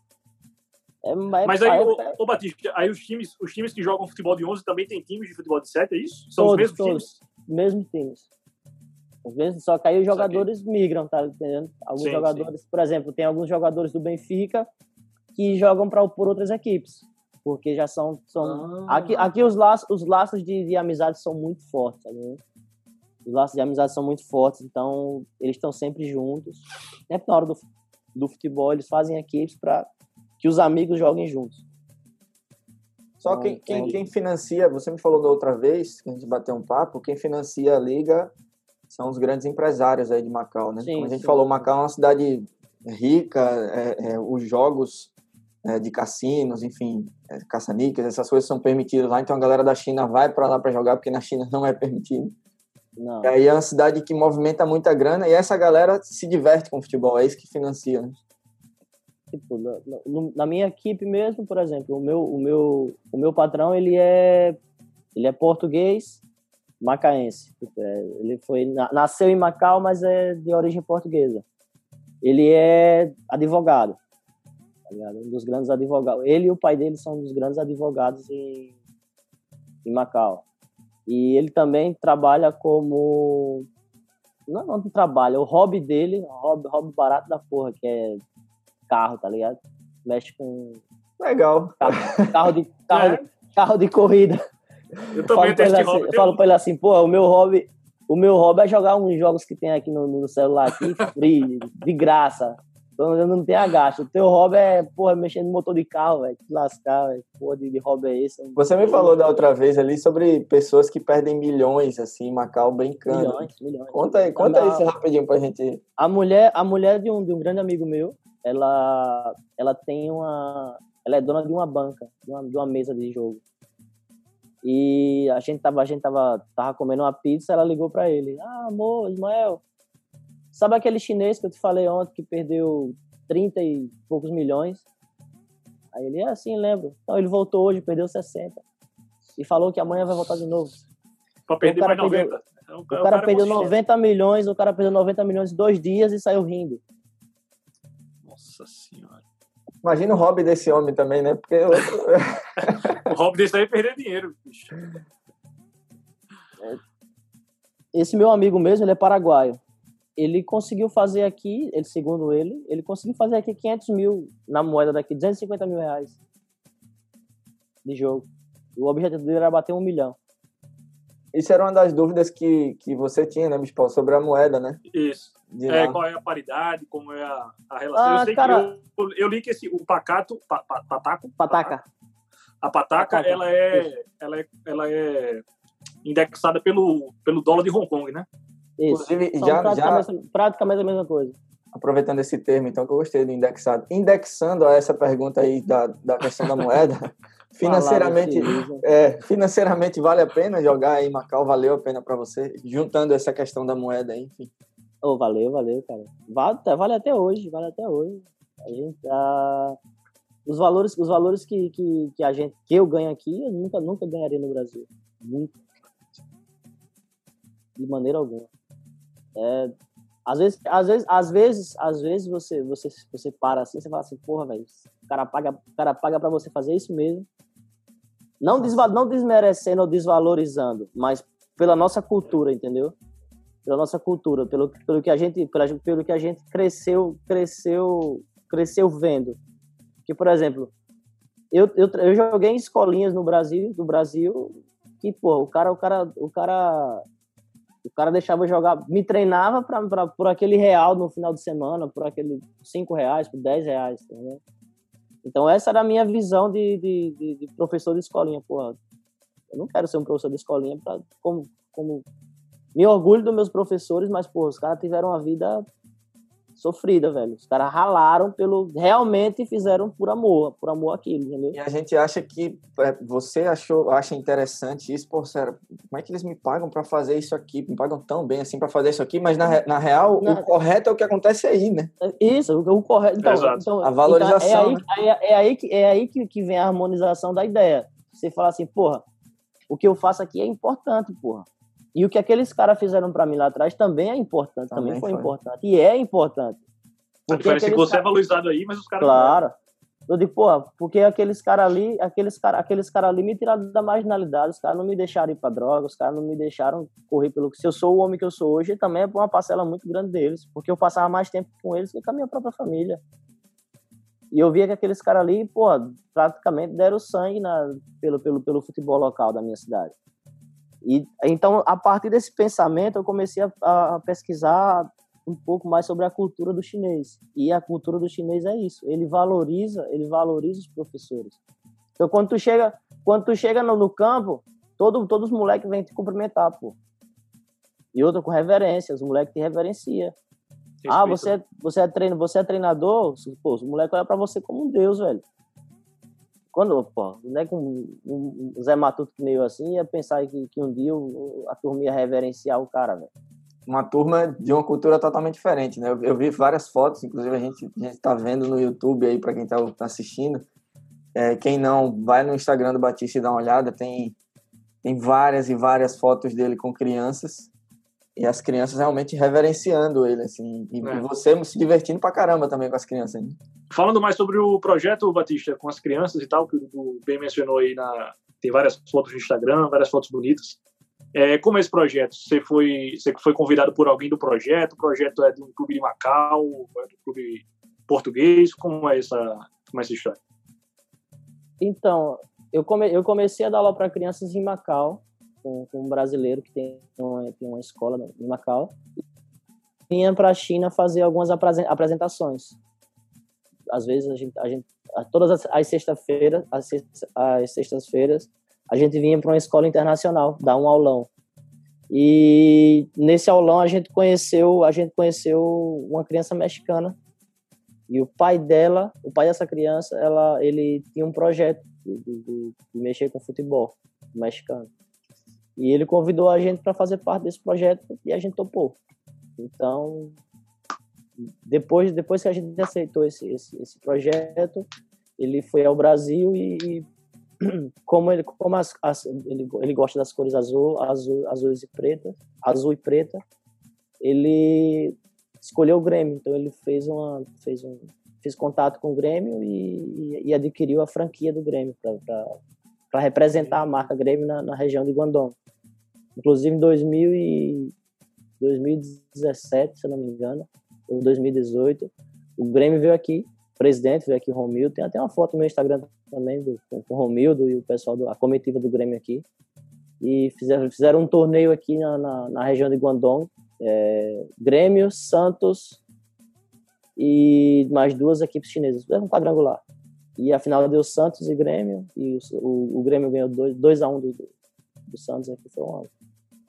É, é, Mas aí, ô, ô, Batista, aí os times, os times que jogam futebol de 11 também tem times de futebol de 7, é isso? São todos, os mesmos todos, times? Mesmos times. Os mesmos, só que aí os jogadores migram, tá entendendo? Alguns sim, jogadores, sim. por exemplo, tem alguns jogadores do Benfica que jogam pra, por outras equipes porque já são. são ah. aqui, aqui os laços, os laços de, de amizade são muito fortes, sabe? Os laços de amizade são muito fortes, então eles estão sempre juntos. Sempre na hora do, do futebol, eles fazem equipes para que os amigos joguem juntos. Só então, quem, quem, então quem, financia, você me falou da outra vez, que a gente bateu um papo, quem financia a liga são os grandes empresários aí de Macau, né? Sim, Como a gente sim. falou, Macau é uma cidade rica, é, é, os jogos é, de cassinos, enfim, é, caça-níqueis, essas coisas são permitidas lá, então a galera da China vai para lá para jogar, porque na China não é permitido. Não. E aí é uma cidade que movimenta muita grana e essa galera se diverte com o futebol, é isso que financia, né? Tipo, na, na, minha equipe mesmo, por exemplo, o meu, o meu, o meu patrão, ele é, ele é português macaense. Tipo, é, ele foi, nasceu em Macau, mas é de origem portuguesa. Ele é advogado tá ligado? Um dos grandes advogados. Ele e o pai dele são um dos grandes advogados em, em Macau. E ele também trabalha como. Não, não trabalha, o hobby dele, hobby, hobby barato da porra, que é carro, tá ligado? Mexe com. Legal. Carro, carro de, carro, é. carro de corrida. Eu também tenho assim, hobby. Eu falo pra ele assim, pô, o meu hobby. O meu hobby é jogar uns jogos que tem aqui no, no celular aqui, free, de graça. Então não tem agasto. O teu hobby é, porra, mexendo no motor de carro, velho. Lascar, velho. Porra, de, de hobby é esse? Você me falou da outra vez ali sobre pessoas que perdem milhões, assim, em Macau, brincando. Milhões, milhões. Conta aí, conta isso rapidinho pra gente. A mulher, a mulher de um, de um grande amigo meu, ela, ela tem uma. Ela é dona de uma banca, de uma, de uma mesa de jogo. E a gente tava, a gente tava, tava comendo uma pizza, ela ligou para ele. Ah, amor, Ismael, Sabe aquele chinês que eu te falei ontem que perdeu 30 e poucos milhões? Aí ele, é assim, lembro. Então ele voltou hoje, perdeu 60. E falou que amanhã vai voltar de novo. Pra perder mais 90. Perdeu, é o, cara, o cara perdeu 90 milhões, o cara perdeu 90 milhões em dois dias e saiu rindo. Nossa senhora. Imagina o hobby desse homem também, né? Porque o hobby desse aí é perder dinheiro, bicho. Esse meu amigo mesmo, ele é paraguaio ele conseguiu fazer aqui, ele, segundo ele, ele conseguiu fazer aqui 500 mil na moeda daqui, 250 mil reais de jogo. O objetivo dele era bater um milhão. Isso era uma das dúvidas que, que você tinha, né, Bispal, sobre a moeda, né? Isso. é, qual é a paridade, como é a, a relação. Ah, eu sei cara... que eu, eu, li que esse, o pacato, pa, pa, pataco? Pataca. A pataca, pataca. Ela, é, ela, é, ela é indexada pelo, pelo dólar de Hong Kong, né? Isso. Inclusive, já, praticamente, já... praticamente a mesma coisa. Aproveitando esse termo, então, que eu gostei do indexado. Indexando a essa pergunta aí da, da questão da moeda, financeiramente, é, financeiramente vale a pena jogar aí em Macau? Valeu a pena para você? Juntando essa questão da moeda, enfim. Oh, valeu, valeu, cara. Vale, vale até hoje, vale até hoje. A gente, os valores, os valores que, que, que, a gente, que eu ganho aqui, eu nunca, nunca ganharia no Brasil. Nunca. De maneira alguma. É, às vezes, às vezes, às vezes, às vezes você, você, você para assim, você fala assim, porra, velho, o cara paga, o cara paga para você fazer isso mesmo. Não, desva, não desmerecendo ou desvalorizando, mas pela nossa cultura, entendeu? Pela nossa cultura, pelo, pelo que a gente, pelo, pelo que a gente cresceu, cresceu, cresceu vendo. Que, por exemplo, eu, eu, eu joguei em escolinhas no Brasil, do Brasil, que, pô, o cara, o cara, o cara o cara deixava jogar, me treinava pra, pra, por aquele real no final de semana, por aquele cinco reais, por dez reais, entendeu? Então essa era a minha visão de, de, de, de professor de escolinha, porra. Eu não quero ser um professor de escolinha pra, como, como me orgulho dos meus professores, mas, pô, os caras tiveram uma vida sofrida, velho. Os caras ralaram pelo. Realmente fizeram por amor, por amor aquilo, entendeu? E a gente acha que. É, você achou, acha interessante isso, pô, sério, como é que eles me pagam para fazer isso aqui? Me pagam tão bem assim para fazer isso aqui, mas na, na real, na... o correto é o que acontece aí, né? É isso, o, o correto. Então, então, a valorização. Então, é, aí, né? é, é, aí, que, é aí que, que vem a harmonização da ideia. Você fala assim, porra, o que eu faço aqui é importante, porra. E o que aqueles caras fizeram para mim lá atrás também é importante, também, também foi, foi, importante. E é importante. Porque a é que você cara... é valorizado aí, mas os caras. Claro. Eu digo, pô, porque aqueles caras ali, aqueles caras aqueles cara ali me tiraram da marginalidade, os caras não me deixaram ir pra droga, os caras não me deixaram correr pelo que. Se eu sou o homem que eu sou hoje, também é uma parcela muito grande deles, porque eu passava mais tempo com eles que com a minha própria família. E eu via que aqueles caras ali, pô, praticamente deram sangue na, pelo, pelo, pelo futebol local da minha cidade. E então, a partir desse pensamento, eu comecei a, a, pesquisar um pouco mais sobre a cultura do chinês. E a cultura do chinês é isso. Ele valoriza, ele valoriza os professores. Então, quando tu chega, quando tu chega no, no campo, todo, todos os moleques vêm te cumprimentar, pô. E outro com reverência, os moleques te reverencia. Respeito. Ah, você é, você é treino, você é treinador, pô, os moleques olham para você como um deus, velho. Quando, pô, né, com um, um Zé Matuto meio assim, ia pensar que, que um dia a turma ia reverenciar o cara, velho. Uma turma de uma cultura totalmente diferente, né? Eu, eu vi várias fotos, inclusive a gente está vendo no YouTube aí, para quem está tá assistindo. É, quem não, vai no Instagram do Batista e dá uma olhada, tem, tem várias e várias fotos dele com crianças e as crianças realmente reverenciando ele, assim, e, é. e você se divertindo pra caramba também com as crianças. Né? Falando mais sobre o projeto, Batista, com as crianças e tal, que o bem mencionou aí, na, tem várias fotos no Instagram, várias fotos bonitas. É, como é esse projeto? Você foi, você foi convidado por alguém do projeto? O projeto é de um clube de Macau, é do clube português? Como é essa, como é essa história? Então, eu, come, eu comecei a dar aula para crianças em Macau, com, com, um brasileiro que tem uma, tem uma escola em Macau. Vinha para a China fazer algumas apresentações. Às vezes a gente, a gente todas as, as sextas-feiras, as, as sextas-feiras, a gente vinha para uma escola internacional dar um aulão. E nesse aulão a gente conheceu, a gente conheceu uma criança mexicana. E o pai dela, o pai dessa criança, ela, ele tinha um projeto de, de, de mexer com futebol mexicano. E ele convidou a gente para fazer parte desse projeto e a gente topou. Então, depois, depois que a gente aceitou esse, esse, esse projeto, ele foi ao Brasil e, como ele, como as, as, ele, ele gosta das cores azul, azul, azuis e preta, azul e preta, ele escolheu o Grêmio. Então ele fez uma, fez um, fez contato com o Grêmio e, e, e adquiriu a franquia do Grêmio para representar a marca Grêmio na, na região de Guangdong. Inclusive em 2000 e 2017, se não me engano, ou 2018, o Grêmio veio aqui, o presidente veio aqui, o Romildo, tem até uma foto no meu Instagram também do, com, o Romildo e o pessoal da comitiva do Grêmio aqui, e fizeram, fizeram um torneio aqui na, na, na região de Guangdong, é, Grêmio, Santos e mais duas equipes chinesas, um quadrangular. E a final deu Santos e Grêmio, e o, o, o Grêmio ganhou 2 a 1 um do, do Santos aqui, foi uma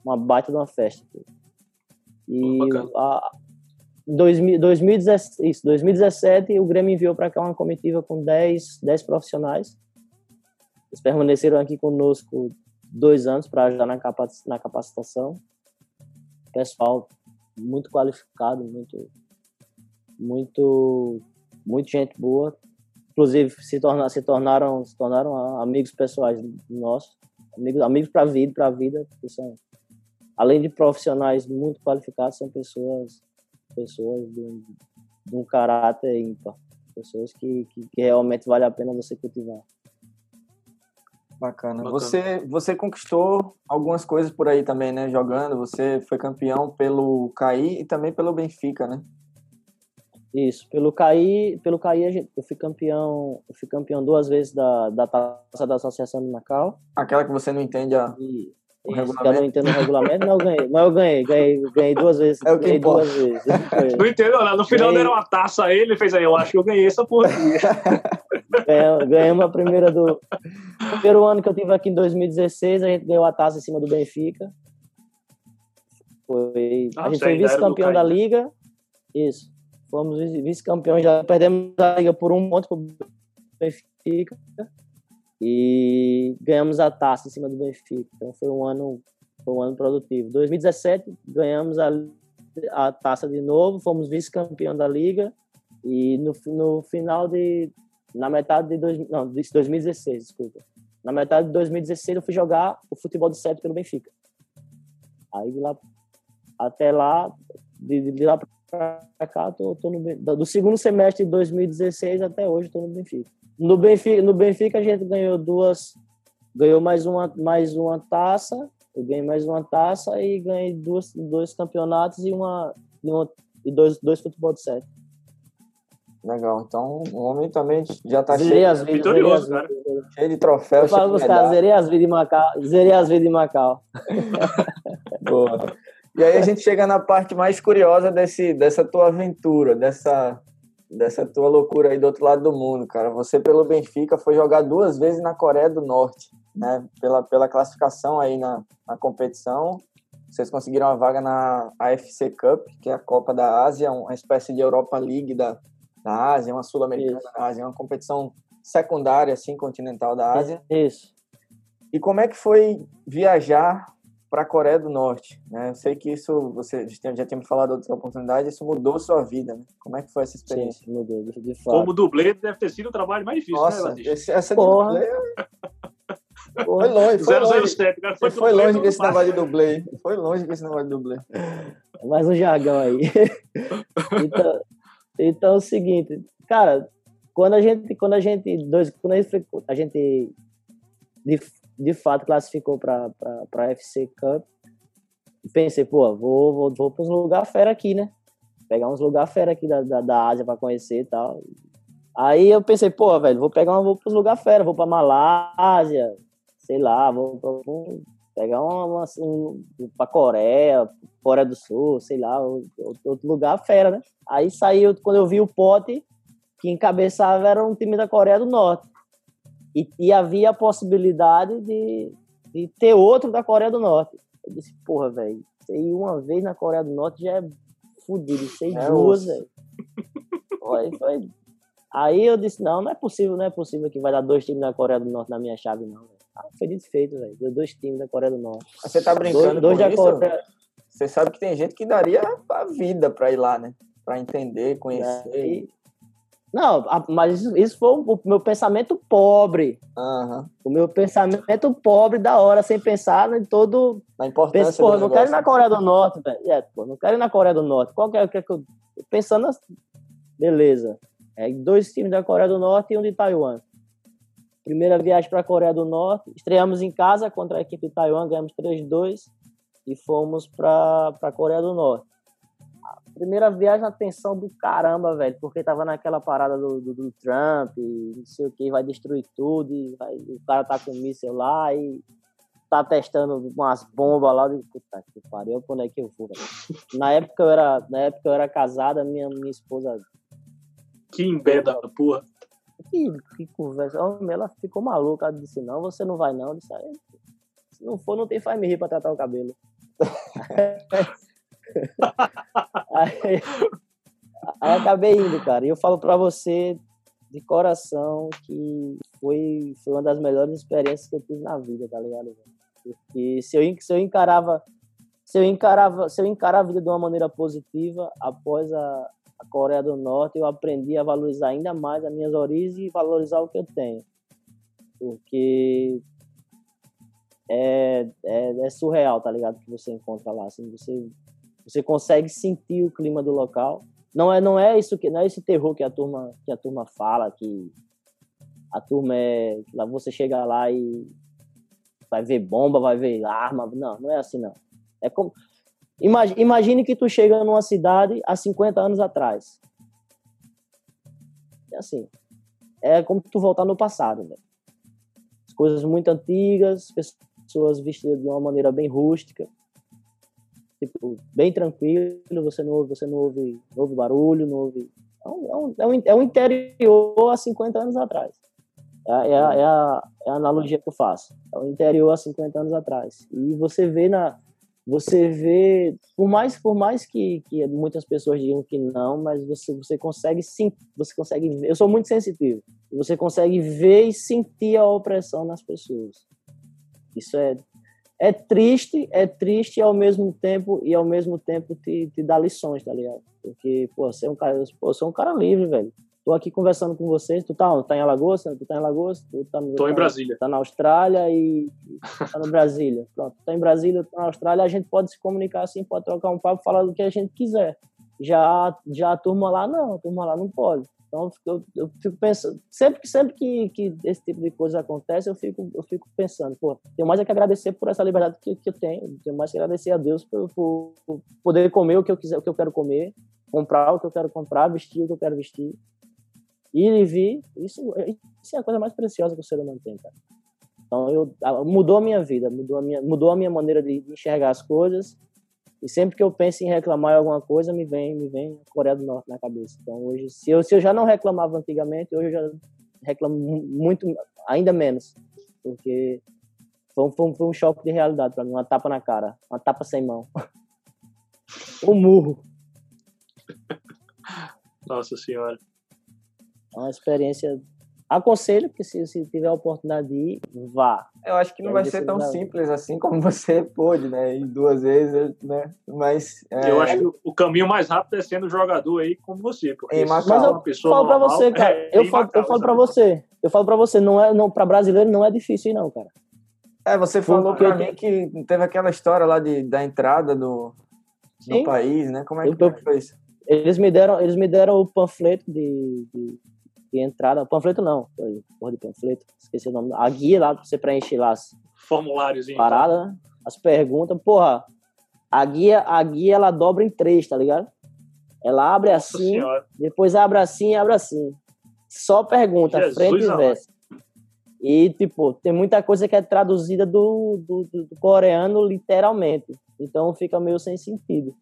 uma baita de uma festa. E a, 2017, isso, 2017 o Grêmio enviou para cá uma comitiva com 10, 10 profissionais Eles permaneceram aqui conosco dois anos para ajudar na, na capacitação. Pessoal muito qualificado, muito, muito, muito gente boa. Inclusive se, torna, se tornaram, se tornaram amigos pessoais nossos, amigos, amigos para a vida, para a vida, que são além de profissionais muito qualificados, são pessoas, pessoas de um, de um caráter ímpar, pessoas que, que, que, realmente vale a pena você cultivar. Bacana. Bacana. Você, você conquistou algumas coisas por aí também, né? Jogando, você foi campeão pelo CAI e também pelo Benfica, né? Isso, pelo CAI, pelo CAI eu fui campeão, eu fui campeão duas vezes da, da taça da Associação de Macau. Aquela que você não entende a, e, o isso, eu não entendo o regulamento, mas eu ganhei. Mas eu ganhei, ganhei, ganhei duas vezes. É o que ganhei importa. duas vezes. Não entendo, não. No final ganhei... deram uma taça a ele, fez aí, eu acho que eu ganhei essa porra aqui. ganhamos a primeira do. Primeiro ano que eu tive aqui em 2016, a gente ganhou a taça em cima do Benfica. Foi... Ah, a gente foi vice-campeão da Liga. Isso. Fomos vice-campeões, já perdemos a Liga por um ponto pro Benfica e ganhamos a taça em cima do Benfica. Então foi um ano, foi um ano produtivo. 2017 ganhamos a, a taça de novo, fomos vice-campeão da liga e no, no final de na metade de dois, não, de 2016, desculpa. Na metade de 2016 eu fui jogar o futebol de sete pelo Benfica. Aí de lá até lá de, de lá para cá tô, tô no do segundo semestre de 2016 até hoje estou no Benfica. No Benfica, no Benfica a gente ganhou duas, ganhou mais uma, mais uma taça, eu ganhei mais uma taça e ganhei duas, dois campeonatos e uma, e, uma, e dois, dois futebol de sete. Legal, então o homem também já está cheio, as vidas, vitorioso, cara. cheio de troféus. Eu falo buscar, zerei as vidas de Macau, zerei as vidas de Macau. Boa. E aí a gente chega na parte mais curiosa desse, dessa tua aventura, dessa, dessa tua loucura aí do outro lado do mundo, cara. Você pelo Benfica foi jogar duas vezes na Coreia do Norte, né? Pela, pela classificação aí na, na competição. Vocês conseguiram a vaga na AFC Cup, que é a Copa da Ásia, uma espécie de Europa League da, da Ásia, uma sul-americana da Ásia, uma competição secundária, assim, continental da Ásia. Isso. E como é que foi viajar para a Coreia do Norte. Né? Eu sei que isso, você já tinha me falado outra oportunidade, isso mudou sua vida. Né? Como é que foi essa experiência? Sim, mudou, de fato. Como dublê, deve ter sido o trabalho mais difícil, né, Nossa, né, esse, essa Porra. dublê... Foi longe, foi 007, longe. Foi, foi longe com esse negócio de dublê. Foi longe com esse negócio de dublê. Mais um jargão aí. então, então é o seguinte, cara, quando a gente, quando a gente, dois, quando a gente, a gente de, de fato classificou para a FC Cup. Pensei, pô, vou, vou, vou para uns lugares fera aqui, né? Pegar uns lugares fera aqui da, da, da Ásia para conhecer e tal. Aí eu pensei, pô, velho, vou pegar uma, vou para uns lugares fera, vou para Malásia, sei lá, vou vou pegar uma, uma um, para Coreia, Coreia do Sul, sei lá, outro lugar fera, né? Aí saiu, quando eu vi o pote, que encabeçava era um time da Coreia do Norte. E, e havia a possibilidade de, de ter outro da Coreia do Norte. Eu disse, porra, velho, você ir uma vez na Coreia do Norte já é fudido, você ir é duas, velho. Aí, foi... Aí eu disse, não, não é possível, não é possível que vai dar dois times da Coreia do Norte na minha chave, não. Ah, foi desfeito, velho. Deu dois times da Coreia do Norte. Você tá brincando dois, dois da isso? Coreia... Você sabe que tem gente que daria a vida pra ir lá, né? Pra entender, conhecer. É, e... Não, mas isso foi o meu pensamento pobre. Uhum. O meu pensamento pobre da hora, sem pensar em todo. Na importância. Penso, pô, não quero ir na Coreia do Norte, velho. É, pô, não quero ir na Coreia do Norte. Qual que é, que é que eu. Pensando assim, beleza. É, dois times da Coreia do Norte e um de Taiwan. Primeira viagem para a Coreia do Norte. Estreamos em casa contra a equipe de Taiwan, ganhamos 3-2 e fomos para a Coreia do Norte. Primeira viagem, a tensão do caramba, velho, porque tava naquela parada do, do, do Trump, e não sei o que, vai destruir tudo, e vai, o cara tá com míssil lá e tá testando umas bombas lá. De, puta que pariu, quando é que eu vou, velho? Na época eu era, na época eu era casada, minha, minha esposa. Que embeda, porra. Que, que conversa. Ela ficou maluca, ela disse: Não, você não vai, não. Eu disse: Se não for, não tem faz me rir pra tratar o cabelo. aí, aí acabei indo, cara. E eu falo para você de coração que foi, foi uma das melhores experiências que eu tive na vida, tá ligado? Porque se eu, se eu encarava se eu encarava se eu encarava a vida de uma maneira positiva após a, a Coreia do Norte eu aprendi a valorizar ainda mais as minhas origens e valorizar o que eu tenho porque é, é, é surreal tá ligado que você encontra lá assim você você consegue sentir o clima do local. Não é não é isso que não é esse terror que a turma que a turma fala que a turma é lá você chega lá e vai ver bomba vai ver arma. Não não é assim não. É como imagine, imagine que tu chega numa cidade há 50 anos atrás. É assim. É como tu voltar no passado né? coisas muito antigas pessoas vestidas de uma maneira bem rústica tipo, bem tranquilo, você não ouve, você não ouve, não ouve barulho, não ouve. É um, é, um, é um interior há 50 anos atrás. É, é, a, é, a, é a analogia que eu faço. É o interior há 50 anos atrás. E você vê na. Você vê, por mais, por mais que, que muitas pessoas digam que não, mas você, você consegue sim, você consegue ver. Eu sou muito sensitivo. Você consegue ver e sentir a opressão nas pessoas. Isso é é triste, é triste ao mesmo tempo e ao mesmo tempo te, te dá lições, tá ligado? Porque, pô, você é um cara, pô, você é um cara livre, velho. Tô aqui conversando com vocês, tu tá, tá em Alagoas? Tu tá em Alagoas? Tu tá, Tô tá, em Brasília. Tá na Austrália e tá no Brasília. Pronto, tá em Brasília, tá na Austrália, a gente pode se comunicar assim, pode trocar um papo, falar do que a gente quiser. Já, já a turma lá, não, a turma lá não pode. Então eu, eu fico pensando, sempre, sempre que, que esse tipo de coisa acontece, eu fico, eu fico pensando, pô, tenho mais é que agradecer por essa liberdade que, que eu tenho, tenho mais que agradecer a Deus por, por, por, poder comer o que eu quiser, o que eu quero comer, comprar o que eu quero comprar, vestir o que eu quero vestir. Ir e vir, isso, isso é a coisa mais preciosa que o ser humano tem, cara. Então eu, mudou a minha vida, mudou a minha, mudou a minha maneira de, enxergar as coisas e sempre que eu penso em reclamar alguma coisa, me vem, me vem a Coreia do Norte na cabeça. Então hoje, se eu, se eu já não reclamava antigamente, hoje eu já reclamo muito, ainda menos, porque foi um, foi foi um choque de realidade para mim, uma tapa na cara, uma tapa sem mão, um murro. Nossa senhora. É uma experiência aconselho que se, se tiver a oportunidade de ir, vá. Eu acho que não vai ser tão simples assim como você pôde, né? Em duas vezes, né? Mas. É... Eu acho que o caminho mais rápido é sendo jogador aí como você. Porque mas eu uma pessoa falo normal, pra você, cara. É, eu, falo, eu falo pra você. Eu falo pra você, não é, não, pra brasileiro não é difícil, não, cara. É, você falou pra mim que teve aquela história lá de, da entrada do, do país, né? Como é que, eu, foi isso? Eles me deram, eles me deram o panfleto de, de de entrada. Panfleto não, porra de panfleto, esqueci o nome. A guia lá pra você preencher lá as formuláriozinho. Parada, né? as perguntas. Porra, a guia, a guia ela dobra em três, tá ligado? Ela abre Nossa assim, senhora. depois abre assim e abre assim. Só pergunta, Jesus frente e verso. E, tipo, tem muita coisa que é traduzida do, do, do, coreano literalmente. Então fica meio sem sentido.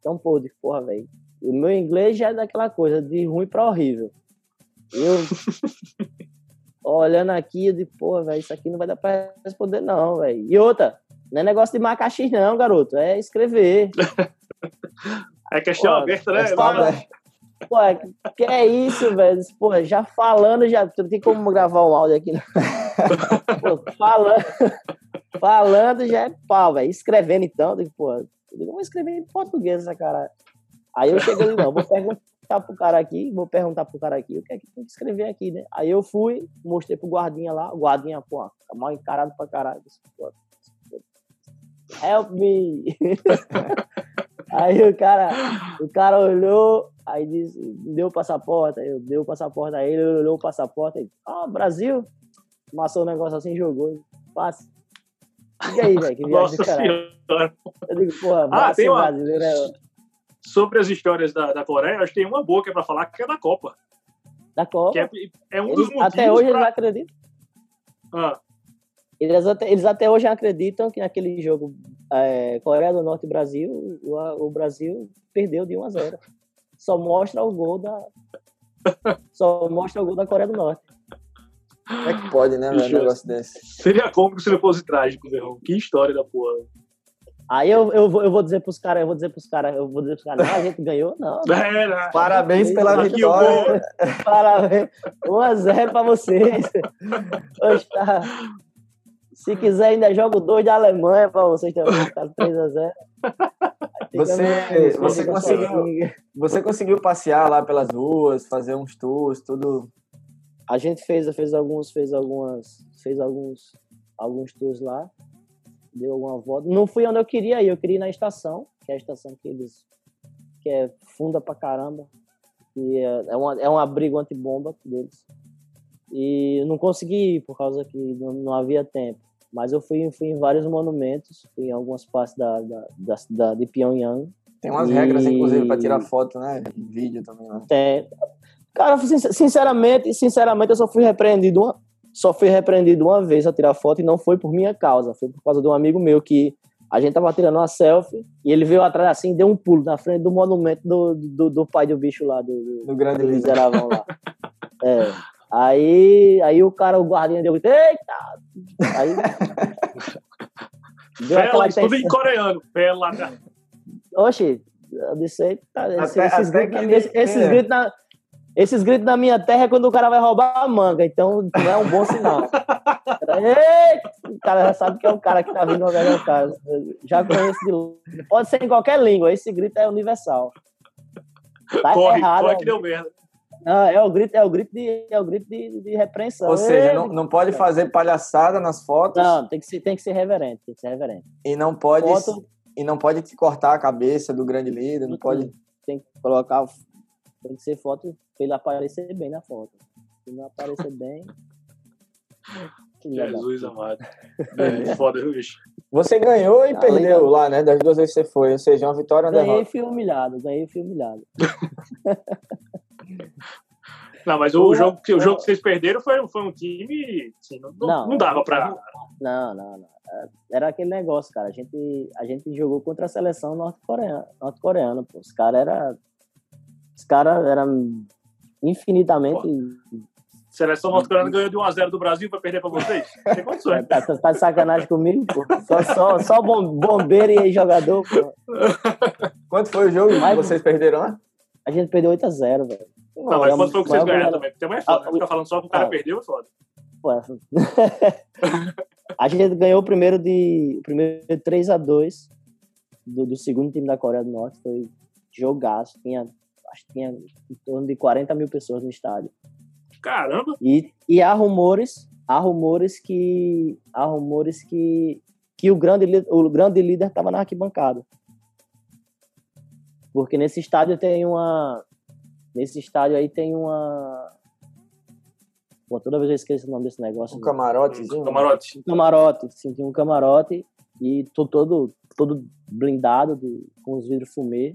Então, pô, de porra, velho. O meu inglês já é daquela coisa de ruim para horrível. Eu olhando aqui, eu digo, pô, velho, isso aqui não vai dar pra responder, não, velho. E outra, não é negócio de marcar X, não, garoto. É escrever. É questão pô, aberta, né? É pô, que é isso, velho? Pô, já falando, já. Não tem como gravar um áudio aqui, não. Pô, falando, falando já é pau, velho. Escrevendo, então, digo, pô, eu vou escrever em português essa cara. Aí eu cheguei ali, não, vou perguntar perguntar pro cara aqui, vou perguntar pro cara aqui o que é que tem que escrever aqui, né? Aí eu fui, mostrei pro guardinha lá, o guardinha, pô, tá mal encarado pra caralho. Help me! aí o cara, o cara olhou, aí disse, deu o passaporte, aí eu dei o passaporte, aí ele olhou o passaporte, aí, ah, Brasil? Amassou o negócio assim, jogou, passa. E aí, velho, que viagem. Eu digo, porra, ah, tem uma... brasileiro é sobre as histórias da, da Coreia, acho que tem uma boa que é para falar, que é da Copa. Da Copa? É, é, um eles, dos motivos. Até hoje pra... eles acreditam. Ah. Eles, até, eles até hoje acreditam que naquele jogo é, Coreia do Norte e Brasil, o, o Brasil perdeu de 1 a 0. Só mostra o gol da. Só mostra o gol da Coreia do Norte. Como é que pode, né, velho, um negócio desse? Seria cômico se não fosse trágico, Verão. Que história da porra. Aí eu, eu, vou, eu vou dizer pros caras, eu vou dizer pros caras, eu vou dizer pros caras, a gente ganhou? Não. É, Parabéns pela vitória. Parabéns. 1x0 pra vocês. Hoje tá. Se quiser, ainda jogo 2 da Alemanha pra vocês também, tá 3x0. Você, você, conseguiu, você conseguiu passear lá pelas ruas, fazer uns tours, tudo? A gente fez, fez alguns, fez algumas, fez alguns, alguns tours lá deu alguma volta. Não fui onde eu queria ir, eu queria ir na estação, que é a estação que eles. que é funda pra caramba. E é, é, uma, é um abrigo antibomba deles. E não consegui ir por causa que não, não havia tempo. Mas eu fui, fui em vários monumentos, fui em algumas partes da, da, da, da de Pyongyang. Tem umas e... regras, inclusive, para tirar foto, né? Vídeo também, né? Tem. Cara, sinceramente, sinceramente, eu só fui repreendido uma, só fui repreendido uma vez a tirar foto e não foi por minha causa, foi por causa de um amigo meu que a gente tava tirando uma selfie e ele veio atrás assim e deu um pulo na frente do monumento do, do, do pai do bicho lá, do, do, do grande do miserável lá. É. Aí, aí o cara, o guardinha deu, eita! Aí. deu Pela, tudo em coreano, pela. Oxi, eu disse, tá, esses, esses, gritos, esses, esses gritos na, esses gritos na minha terra é quando o cara vai roubar a manga, então não é um bom sinal. Eita, o cara já sabe que é o cara que tá vindo roubar o cara. Já conheço de Pode ser em qualquer língua, esse grito é universal. Tá corre, errado. Corre que deu merda. Não, é o grito, é o grito de, é o grito de, de repreensão. Ou seja, não, não pode fazer palhaçada nas fotos. Não, tem que ser, tem que ser reverente, tem que ser reverente. E não pode Foto, e não pode te cortar a cabeça do grande líder, não pode. Tem que colocar, tem que ser foto para ele aparecer bem na foto. Se não aparecer bem. Jesus amado. É foda, viu, bicho? Você ganhou e ah, perdeu legal. lá, né? Das duas vezes que você foi. Ou seja, uma vitória Ganhei derrota. e fui humilhado. Ganhei e fui humilhado. Não, mas o, jogo, o jogo que vocês perderam foi, foi um time. Assim, não, não, não dava pra. Não, não, não. Era aquele negócio, cara. A gente, a gente jogou contra a seleção norte-coreana. Norte-coreana, pô. Os caras eram. Os caras eram infinitamente. Pô. Seleção norte-coreana ganhou de 1x0 do Brasil para perder para vocês? Tem condições. Tá, tá, tá de sacanagem comigo, pô. Só, só, só bombeiro e jogador, pô. Quanto foi o jogo que vocês perderam lá? A gente perdeu 8x0, velho. Não, mas quanto foi que vocês ganharam também? Também é foda. Ah, Ficar falando só que o cara ah, perdeu é foda. Pô, a gente ganhou o primeiro de. O primeiro 3x2 do, do segundo time da Coreia do Norte. Foi jogaço. Tinha acho que tinha em torno de 40 mil pessoas no estádio. Caramba! E, e há rumores, há rumores que há rumores que, que o grande o grande líder estava na arquibancada. Porque nesse estádio tem uma nesse estádio aí tem uma Pô, toda vez eu esqueço o nome desse negócio. Um camarotezinho? Um camarote. Um camarote, sim, tinha um camarote e todo, todo blindado de, com os vidros fumê.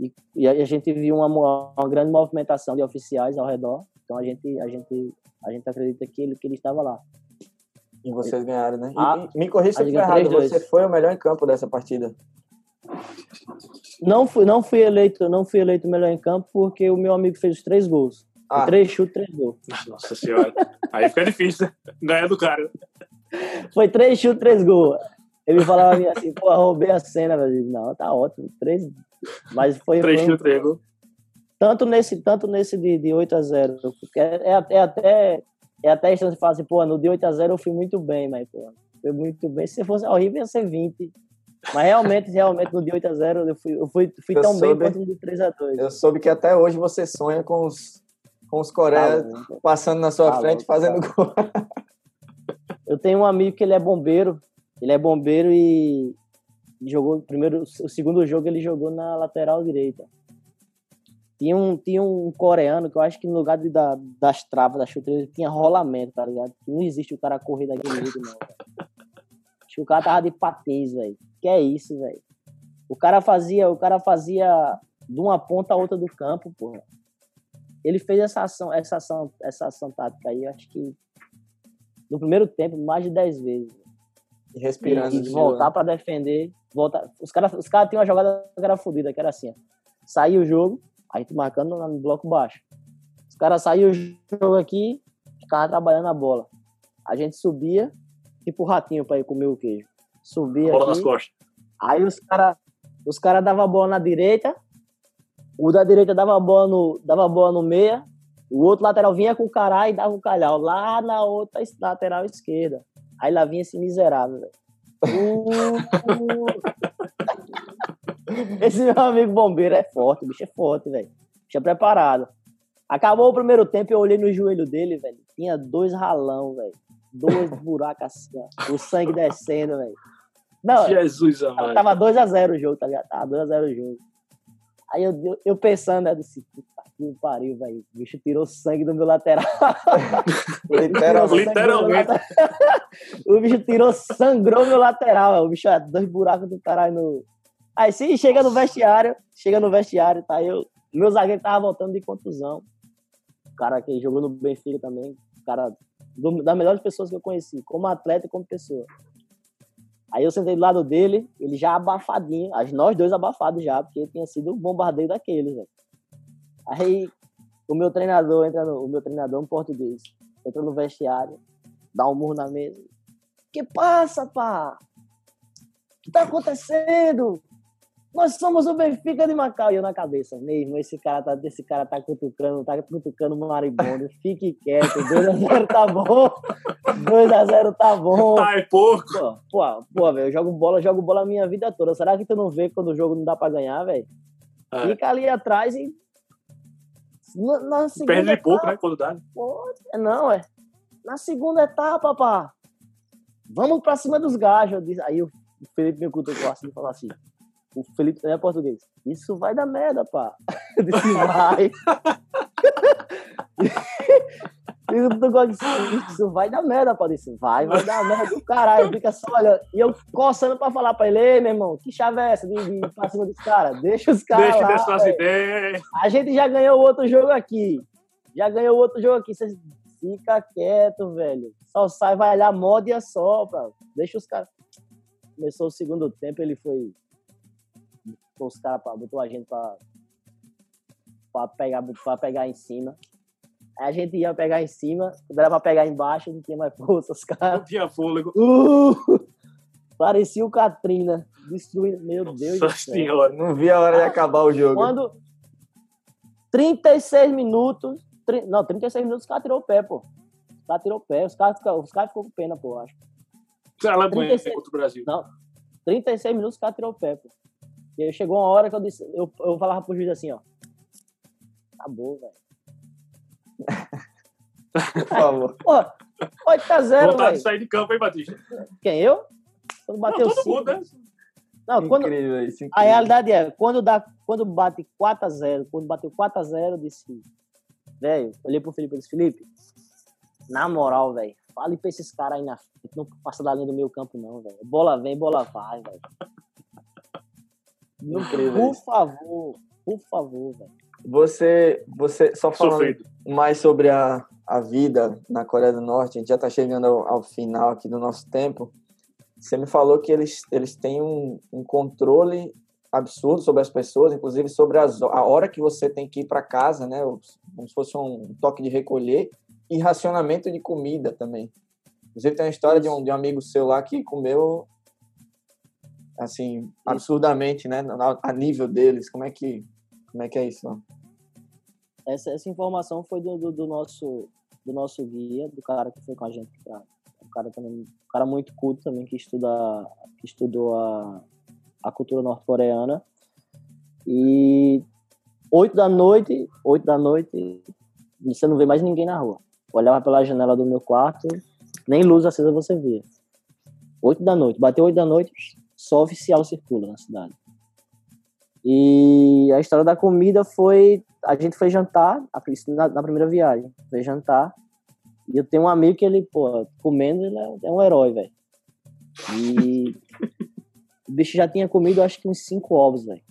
E, e a gente viu uma, uma grande movimentação de oficiais ao redor. Então a gente, a gente, a gente acredita que ele, que ele estava lá. E vocês ganharam, né? Ah, me corrija se eu estiver errado, você foi o melhor em campo dessa partida. Não fui, não fui eleito, não fui eleito o melhor em campo porque o meu amigo fez os três gols. Ah. Três chutes, três gols. Nossa senhora. Aí fica difícil ganhar do cara. Foi três chutes, três gols. Ele falava assim, pô, roubei a cena, velho. Não, tá ótimo. Três, mas foi. Trechinho trevo. Tanto nesse, tanto nesse de, de 8 a 0 porque é, é, é até. É até estranho falar assim, pô, no de 8 a 0 eu fui muito bem, mas, pô, foi muito bem. Se fosse horrível, ia ser 20. Mas realmente, realmente, no de 8 a 0 eu fui, eu fui, fui eu tão soube, bem quanto no de 3 a 2 Eu soube que até hoje você sonha com os, com os Coreias tá passando na sua tá frente, bom, fazendo tá gol. Eu tenho um amigo que ele é bombeiro. Ele é bombeiro e, jogou primeiro, o segundo jogo ele jogou na lateral direita. Tinha um, tinha um coreano que eu acho que no lugar de, da, das travas da chuteira tinha rolamento, tá ligado? Não existe o cara correr daquele jeito, não. Acho que o cara tava de patês, velho. Que é isso, velho? O cara fazia, o cara fazia de uma ponta a outra do campo, porra. Ele fez essa ação, essa ação, essa ação tática aí, acho que no primeiro tempo mais de 10 vezes. E respirando. E, e voltar para defender volta, os caras os cara tinham uma jogada que era fodida, que era assim, ó. Saiu o jogo, a gente marcando no bloco baixo. Os caras saíam o jogo aqui, ficava trabalhando a bola. A gente subia, tipo ratinho para ir comer o queijo. Subia bola aqui, nas costas. Aí os caras os cara davam a bola na direita, o da direita dava a bola no, dava a bola no meia, o outro lateral vinha com o caralho e dava o calhau lá na outra lateral esquerda. Aí lá vinha esse miserável, velho. Uh, esse meu amigo bombeiro é forte, o bicho é forte, velho. Bicho é preparado. Acabou o primeiro tempo, eu olhei no joelho dele, velho. Tinha dois ralão, velho. Dois buracos assim, ó. O sangue descendo, velho. Não, Jesus amado. Tava 2x0 o jogo, tá ligado? Tava 2x0 o jogo. Aí eu, eu, eu pensando, né, disse, puta que pariu, velho. O bicho tirou sangue do meu lateral. Literalmente. Literalmente. o bicho tirou, sangrou meu lateral, véio. O bicho é dois buracos do caralho no. Aí sim, chega no vestiário, chega no vestiário, tá? Eu, meu zagueiro tava voltando de contusão. O cara que jogou no Benfica também. O cara do, das melhores pessoas que eu conheci, como atleta e como pessoa. Aí eu sentei do lado dele, ele já abafadinho, nós dois abafados já, porque tinha sido um bombardeio daqueles, velho. Aí o meu treinador entra no, o meu treinador um português, entra no vestiário, dá um murro na mesa. Que passa, pá? O que tá acontecendo? Nós somos o Benfica de Macau. E eu na cabeça, mesmo, esse cara tá, esse cara tá cutucando, tá cutucando o maribondo. Fique quieto, 2x0 tá bom. 2x0 tá bom. Tá, é pouco. Pô, pô, velho, eu jogo bola, jogo bola a minha vida toda. Será que tu não vê quando o jogo não dá pra ganhar, velho? É. Fica ali atrás e. Na, na Perde de pouco, né? Quando dá. Pô, não, é. Na segunda etapa, pá. Vamos pra cima dos gajos. Aí o Felipe me cutucou assim e falou assim: o Felipe também é português. Isso vai dar merda, pá. Eu disse, vai. Isso vai dar merda, pá. Disse, vai, vai dar merda do caralho. Fica só olhando. E eu coçando pra falar pra ele, ei, meu irmão, que chave é essa de, de pra cima dos caras? Deixa os caras. Deixa lá, suas ideias. A gente já ganhou outro jogo aqui. Já ganhou outro jogo aqui. Fica quieto, velho. Só sai, vai olhar moda e pá. Deixa os caras. Começou o segundo tempo, ele foi botou os caras, botou a gente pra, pra, pegar, pra pegar em cima. Aí a gente ia pegar em cima, quando era pra pegar embaixo, não tinha mais força, os caras. Não tinha fôlego. Uh, parecia o Katrina, destruindo. Meu Nossa Deus do céu. Senhora. Não vi a hora de acabar o jogo. Quando 36 minutos, não, 36 minutos os caras tirou o pé, pô. Os caras tirou o pé, os caras os cara ficou com pena, pô, acho. Alemanha 36, contra o Brasil. Não, 36 minutos os caras tirou o pé, pô. E aí chegou uma hora que eu disse, eu, eu falava pro juiz assim, ó. Acabou, velho. Por favor. Pô, 8x0, Vontade de sair de campo, hein, Batista? Quem, eu? Quando bateu Não, todo cinco, mundo, né? Não, quando, incrível, isso, incrível. a realidade é, quando, dá, quando bate 4x0, quando bateu 4x0, eu disse, velho, olhei pro Felipe e disse, Felipe, na moral, velho, fale pra esses caras aí na frente, não passa da linha do meio campo, não, velho. Bola vem, bola vai, velho. Não creio. Por favor, por favor, velho. Você, você, só falando Sofrido. mais sobre a, a vida na Coreia do Norte, a gente já está chegando ao, ao, final aqui do nosso tempo. Você me falou que eles, eles têm um, um controle absurdo sobre as pessoas, inclusive sobre as, a hora que você tem que ir para casa, né? Como se fosse um toque de recolher e racionamento de comida também. Inclusive tem uma história de um, de um amigo seu lá que comeu assim, absurdamente, né, a nível deles. Como é que, como é, que é isso? Essa, essa informação foi do, do, do, nosso do nosso guia, do cara que foi com a gente pra, um cara também, um cara muito culto também que estuda que estudou a, a cultura norte-coreana. E oito da noite, oito da noite, você não vê mais ninguém na rua. Olhava pela janela do meu quarto, nem luz acesa você via. Oito da noite, bateu oito da noite, só oficial circula na cidade. E a história da comida foi. A gente foi jantar, na, na primeira viagem. Foi jantar. E eu tenho um amigo que ele, pô, comendo, ele é, é um herói, velho. E o bicho já tinha comido, acho que uns cinco ovos, velho.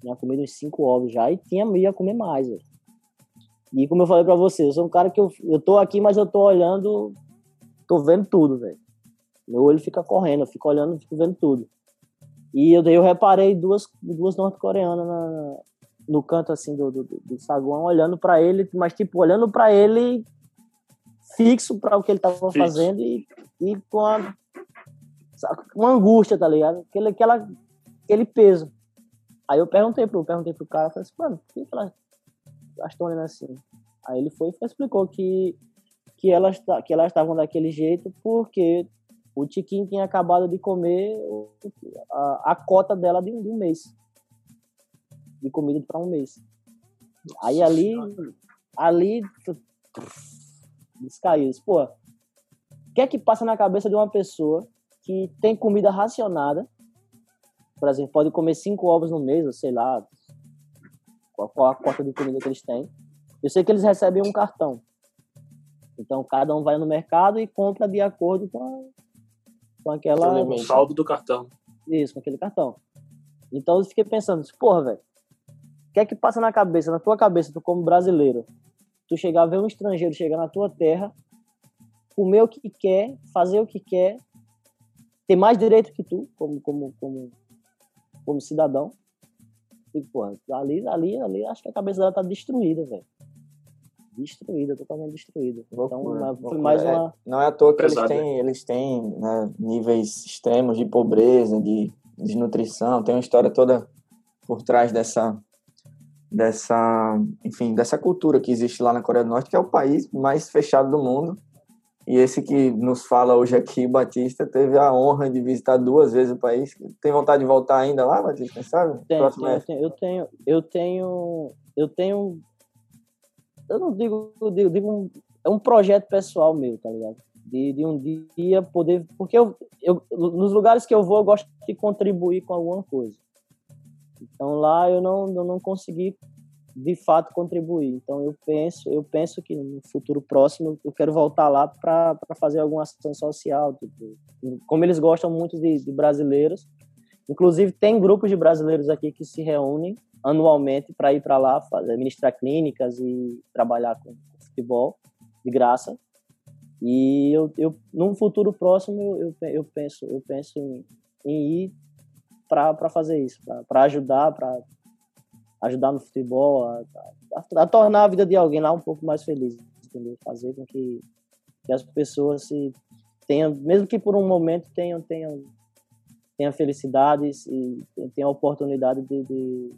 Tinha comido uns cinco ovos já e tinha, ia comer mais, velho. E como eu falei pra você, eu sou um cara que eu, eu tô aqui, mas eu tô olhando, tô vendo tudo, velho. Meu olho fica correndo, eu fico olhando, fico vendo tudo. E eu, eu reparei duas, duas norte-coreanas no canto assim do, do, do saguão, olhando para ele, mas tipo, olhando para ele fixo para o que ele tava fazendo e, e com a, uma angústia, tá ligado? Aquele, aquela, aquele peso. Aí eu perguntei pro, perguntei pro cara, falei assim, mano, por que, que elas estão olhando assim? Aí ele foi e explicou que, que, elas, que elas estavam daquele jeito porque o Tiquinho tinha acabado de comer a, a cota dela de um, de um mês. De comida para um mês. Aí ali, ali, descaiu. Pô, o que é que passa na cabeça de uma pessoa que tem comida racionada? Por exemplo, pode comer cinco ovos no mês, ou sei lá, qual, qual a cota de comida que eles têm. Eu sei que eles recebem um cartão. Então, cada um vai no mercado e compra de acordo com, a, com aquela... O saldo do cartão. Isso, com aquele cartão. Então, eu fiquei pensando, porra, velho, o que é que passa na cabeça, na tua cabeça, tu como brasileiro, tu chegar a ver um estrangeiro chegar na tua terra, comer o que quer, fazer o que quer, ter mais direito que tu, como, como, como, como cidadão. E, porra, ali, ali, ali, acho que a cabeça dela tá destruída, velho. Destruída, totalmente destruída. Então, foi mais uma. É, não é à toa que eles têm, eles têm né, níveis extremos de pobreza, de desnutrição, tem uma história toda por trás dessa, dessa, enfim, dessa cultura que existe lá na Coreia do Norte, que é o país mais fechado do mundo. E esse que nos fala hoje aqui, Batista, teve a honra de visitar duas vezes o país. Tem vontade de voltar ainda lá, Batista? sabe? Tenho, tenho, eu tenho, eu tenho, eu tenho, eu não digo, eu digo, digo um, é um projeto pessoal meu, tá ligado? De, de um dia poder, porque eu, eu, nos lugares que eu vou, eu gosto de contribuir com alguma coisa. Então lá eu não, eu não consegui de fato contribuir. Então eu penso, eu penso que no futuro próximo eu quero voltar lá para fazer alguma ação social, tipo, como eles gostam muito de, de, brasileiros. Inclusive tem grupos de brasileiros aqui que se reúnem anualmente para ir para lá, fazer, ministrar clínicas e trabalhar com, futebol de graça. E eu, eu num futuro próximo eu, eu, eu penso eu penso em, em ir para fazer isso, para ajudar, para ajudar no futebol, a, a, a, tornar a vida de alguém lá um pouco mais feliz, entendeu? Fazer com que, que as pessoas se tenham, mesmo que por um momento tenham tenham tenham felicidades e tenham a oportunidade de, de,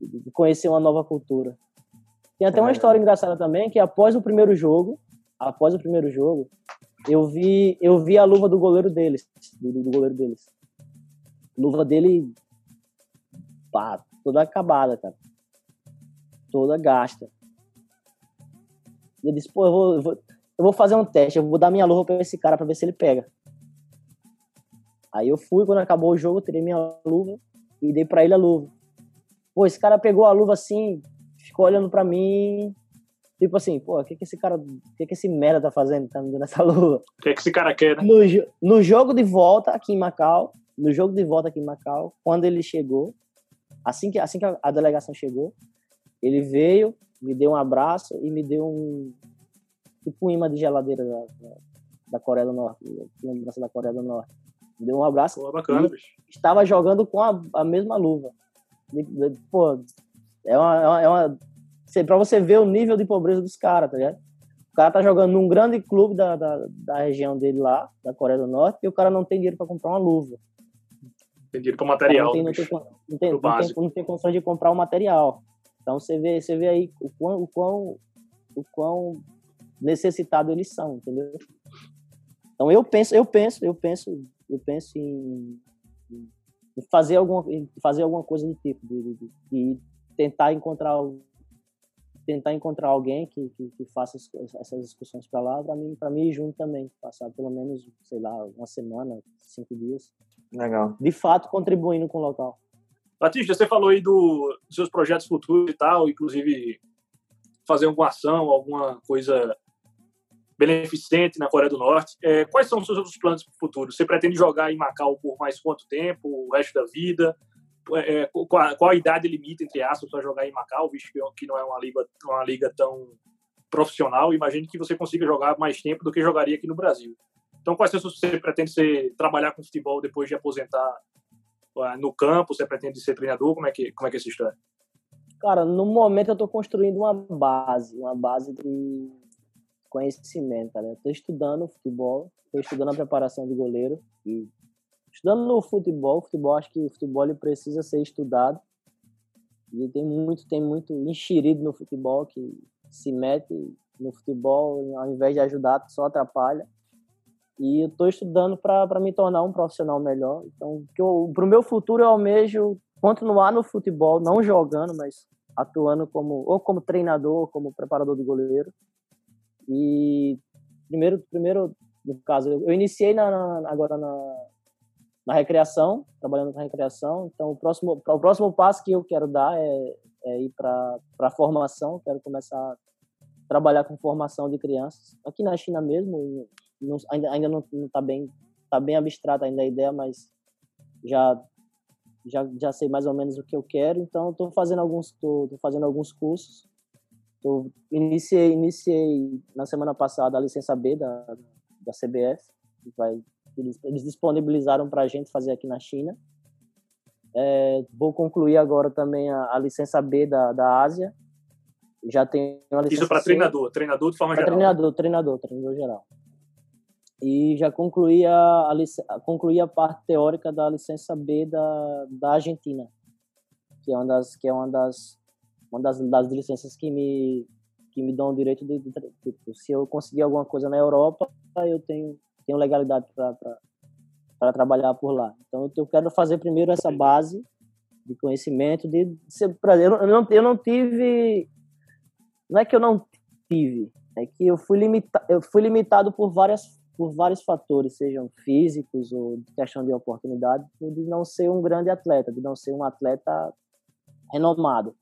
de, conhecer uma nova cultura. Tem até uma história engraçada também que após o primeiro jogo, após o primeiro jogo, eu vi eu vi a luva do goleiro deles, do, do goleiro deles luva dele, pá, toda acabada, cara. Toda gasta. E eu disse, pô, eu vou, eu vou, eu vou fazer um teste, eu vou dar minha luva pra esse cara pra ver se ele pega. Aí eu fui, quando acabou o jogo, tirei minha luva e dei pra ele a luva. Pô, esse cara pegou a luva assim, ficou olhando pra mim, tipo assim, pô, o que que esse cara, o que que esse merda tá fazendo, tá me dando essa luva? O que que esse cara quer, né? No, no jogo de volta aqui em Macau, no jogo de volta aqui em Macau, quando ele chegou, assim que, assim que a, delegação chegou, ele veio, me deu um abraço e me deu um tipo um imã de geladeira da, da, da Coreia do Norte, lembrança da Coreia do Norte. Me deu um abraço. Pô, bacana, bicho. Estava jogando com a, a mesma luva. Pô, é uma, é uma, é pra você ver o nível de pobreza dos caras, tá ligado? O cara tá jogando num grande clube da, da, da região dele lá, da Coreia do Norte, e o cara não tem dinheiro para comprar uma luva. Tem dinheiro para material. Não tem, não, tem, não, tem, não, tem, não tem condições de comprar o material. Então você vê, você vê aí o quão, o quão, o quão necessitado eles são, entendeu? Então eu penso, eu penso, eu penso, eu penso em, em fazer alguma, fazer alguma coisa do tipo, de, de, de tentar encontrar tentar encontrar alguém que, que, que faça essas discussões para lá, para mim, para mim junto também, passar pelo menos, sei lá, uma semana, cinco dias. Legal. De fato, contribuindo com o local. Batista, você falou aí do, dos seus projetos futuros e tal, inclusive fazer alguma ação, alguma coisa beneficente na Coreia do Norte. É, quais são os seus outros planos para o futuro? Você pretende jogar em Macau por mais quanto tempo, o resto da vida? É, é, qual, qual, a idade limite, entre aspas, para jogar em Macau, visto que não é uma liga, uma liga tão profissional? Imagino que você consiga jogar mais tempo do que jogaria aqui no Brasil. Então, quais são você pretende ser, trabalhar com futebol depois de aposentar no campo? Você pretende ser treinador? Como é que, como é, que é essa história? Cara, no momento eu estou construindo uma base, uma base de conhecimento, tá Estou estudando futebol, estou estudando a preparação de goleiro e estudando no futebol, futebol acho que o futebol ele precisa ser estudado e tem muito, tem muito enxerido no futebol que se mete no futebol, ao invés de ajudar, só atrapalha. E eu estou estudando para me tornar um profissional melhor. Então, para o meu futuro, eu almejo continuar no futebol, não jogando, mas atuando como ou como treinador, ou como preparador de goleiro. E primeiro, primeiro no caso, eu, iniciei na, na, agora na, na recreação, trabalhando na recreação. Então, o próximo, o próximo passo que eu quero dar é, é ir para a formação. Quero começar a trabalhar com formação de crianças aqui na China mesmo. Não, ainda ainda não está bem tá bem abstrata ainda a ideia, mas já já já sei mais ou menos o que eu quero. Então, estou fazendo alguns tô, tô fazendo alguns cursos. Tô, iniciei iniciei na semana passada a licença B da da CBF, que vai eles, eles disponibilizaram para a gente fazer aqui na China. É, vou concluir agora também a, a, licença B da, da Ásia. Já tenho uma licença Isso para treinador, treinador de forma geral. Treinador, treinador, treinador geral. E já concluí a, a, concluí a parte teórica da licença B da, da Argentina, que é uma das que é uma das uma das, das licenças que me que me dão o direito de, de, de, de se eu conseguir alguma coisa na Europa, eu tenho tenho legalidade para trabalhar por lá. Então, eu quero fazer primeiro essa base de conhecimento, de ser prazer. Eu não, eu não tive. Não é que eu não tive, é que eu fui, limita, eu fui limitado por, várias, por vários fatores, sejam físicos ou questão de oportunidade, de não ser um grande atleta, de não ser um atleta renomado.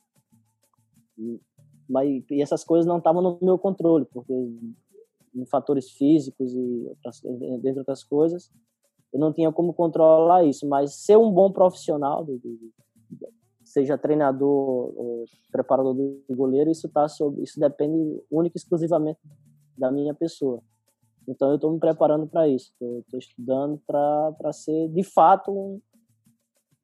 E, mas, e essas coisas não estavam no meu controle, porque em fatores físicos e outras, dentre outras coisas, eu não tinha como controlar isso, mas ser um bom profissional, seja treinador ou preparador de goleiro, isso tá sobre, isso depende única e exclusivamente da minha pessoa. Então eu estou me preparando para isso, estou estudando para ser de fato um,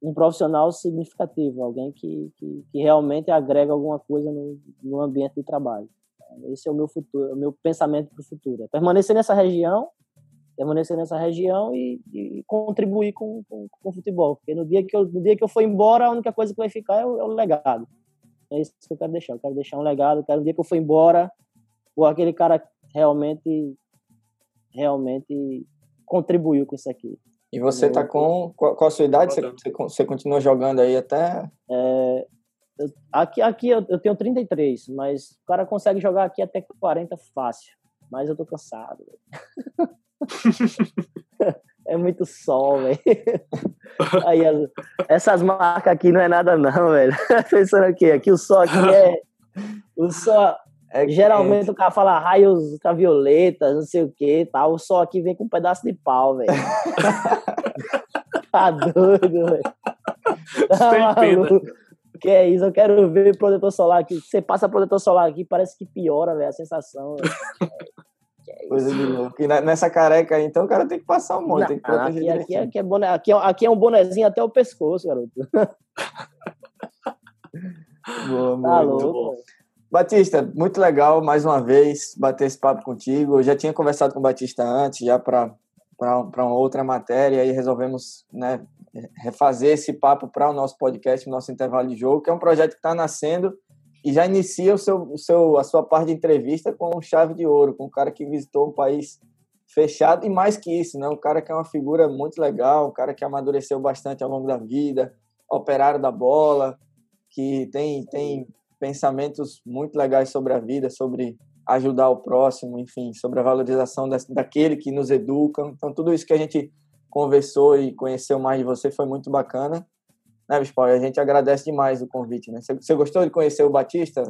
um profissional significativo, alguém que, que, que realmente agrega alguma coisa no, no ambiente de trabalho. Esse é o meu futuro, o meu pensamento para o futuro. É permanecer nessa região, permanecer nessa região e, e contribuir com, com, com, o futebol. Porque no dia, que eu, no dia que eu for embora, a única coisa que vai ficar é o, é o legado. É isso que eu quero deixar. Eu quero deixar um legado. quero no dia que eu for embora, ou aquele cara realmente, realmente contribuiu com isso aqui. E você está com qual, qual, a sua idade? Você, você continua jogando aí até? É, aqui, aqui eu, eu tenho 33, mas o cara consegue jogar aqui até 40 fácil. Mas eu tô cansado. é muito sol, velho. Aí, essas marcas aqui não é nada não, velho. Pensando o quê? Aqui o sol aqui é... O sol... É Geralmente o cara fala raios ultravioletas, não sei o que, tal. O sol aqui vem com um pedaço de pau, velho. tá doido, velho. Tá pena. Que é isso, eu quero ver protetor solar aqui. Você passa protetor solar aqui, parece que piora, velho, a sensação. É Coisa de louco. E nessa careca aí, então o cara tem que passar um monte, Não, tem que proteger aqui, aqui, aqui, é boné, aqui, é, aqui é um bonezinho até o pescoço, garoto. boa, tá louco, Batista, muito legal mais uma vez bater esse papo contigo. Eu já tinha conversado com o Batista antes, já para uma outra matéria, e resolvemos né, refazer esse papo para o nosso podcast, o nosso intervalo de jogo, que é um projeto que está nascendo e já inicia o seu, o seu, a sua parte de entrevista com chave de ouro, com um cara que visitou um país fechado e mais que isso, né? Um cara que é uma figura muito legal, um cara que amadureceu bastante ao longo da vida, operário da bola, que tem, tem pensamentos muito legais sobre a vida, sobre ajudar o próximo, enfim, sobre a valorização daquele que nos educa. Então, tudo isso que a gente conversou e conheceu mais de você, foi muito bacana. Né, Bispo? A gente agradece demais o convite, né? Você gostou de conhecer o Batista?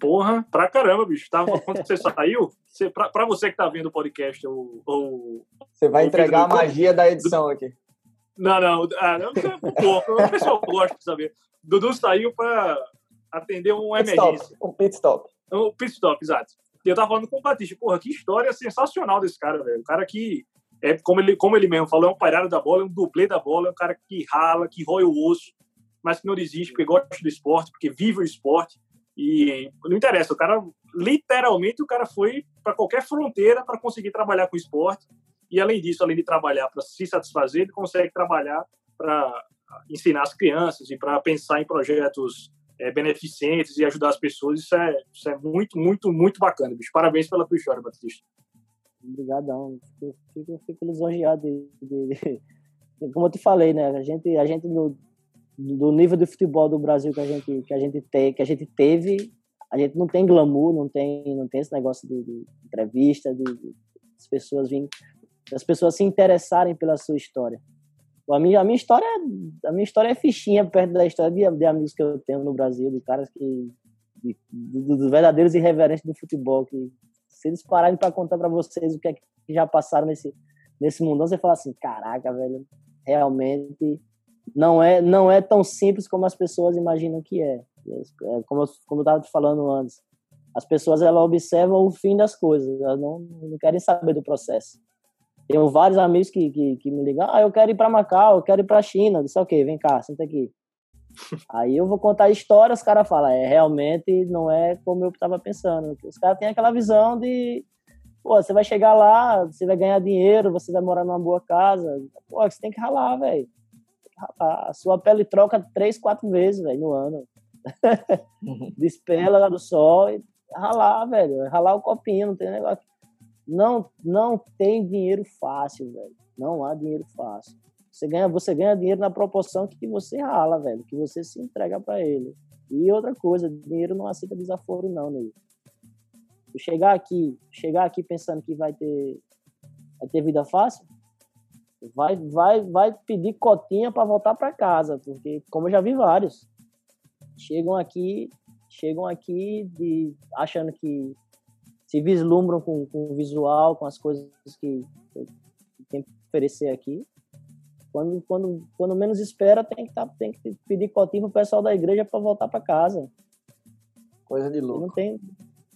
Porra, pra caramba, bicho. Tava, quando você saiu, você, pra, pra você que tá vendo o podcast, ou, ou você vai entregar a magia da edição aqui. Não, não, ah, não, pouco. O pessoal gosta de saber. Dudu saiu para atender uma pit emergência. Stop, um pit stop. Um pit stop, exato. E eu tava falando com o Batista, porra, que história sensacional desse cara, velho. O cara que é como ele, como ele mesmo falou, é um pairado da bola, é um dublê da bola, é um cara que rala, que rói o osso, mas que não desiste porque gosta do esporte, porque vive o esporte. E não interessa, o cara, literalmente, o cara foi para qualquer fronteira para conseguir trabalhar com esporte. E além disso, além de trabalhar para se satisfazer, ele consegue trabalhar para ensinar as crianças e para pensar em projetos é, beneficentes e ajudar as pessoas. Isso é, isso é muito, muito, muito bacana, bicho. Parabéns pela tua história, Batista. Obrigadão. Fico, fico, fico lisonjeado de, de, de, como eu te falei, né? A gente, a gente no, do nível de futebol do Brasil que a gente que a gente tem, que a gente teve, a gente não tem glamour, não tem não tem esse negócio de, de entrevista, de, de as pessoas virem, as pessoas se interessarem pela sua história. A minha, a minha história a minha história é fichinha perto da história de, de amigos que eu tenho no Brasil, de caras que dos verdadeiros irreverentes do futebol que se eles pararem para contar para vocês o que é que já passaram nesse nesse mundão, você fala assim, caraca, velho, realmente não é não é tão simples como as pessoas imaginam que é. é como como eu estava te falando antes, as pessoas elas observam o fim das coisas, elas não, não querem saber do processo. Tenho vários amigos que, que, que me ligam, ah, eu quero ir para Macau, eu quero ir para China, eu disse, ok, vem cá, senta aqui. Aí eu vou contar a história, os caras falam, é, realmente não é como eu estava pensando. Os caras têm aquela visão de, pô, você vai chegar lá, você vai ganhar dinheiro, você vai morar numa boa casa. Pô, você tem que ralar, velho a sua pele troca três, quatro vezes, velho, no ano. Uhum. Despela do sol e ralar, velho. Ralar o copinho, não tem negócio. Não, não tem dinheiro fácil, velho. Não há dinheiro fácil. Você ganha, você ganha dinheiro na proporção que você rala, velho, que você se entrega para ele. E outra coisa, dinheiro não aceita desaforo não, nego. Chegar aqui, chegar aqui pensando que vai ter vai ter vida fácil, vai, vai, vai pedir cotinha para voltar para casa, porque como eu já vi vários, chegam aqui, chegam aqui de, achando que se vislumbram com, com o visual, com as coisas que, que tem que oferecer aqui. Quando, quando, quando menos espera, tem que, tá, tem que pedir cotinha pro pessoal da igreja para voltar para casa. Coisa de louco. Não tem.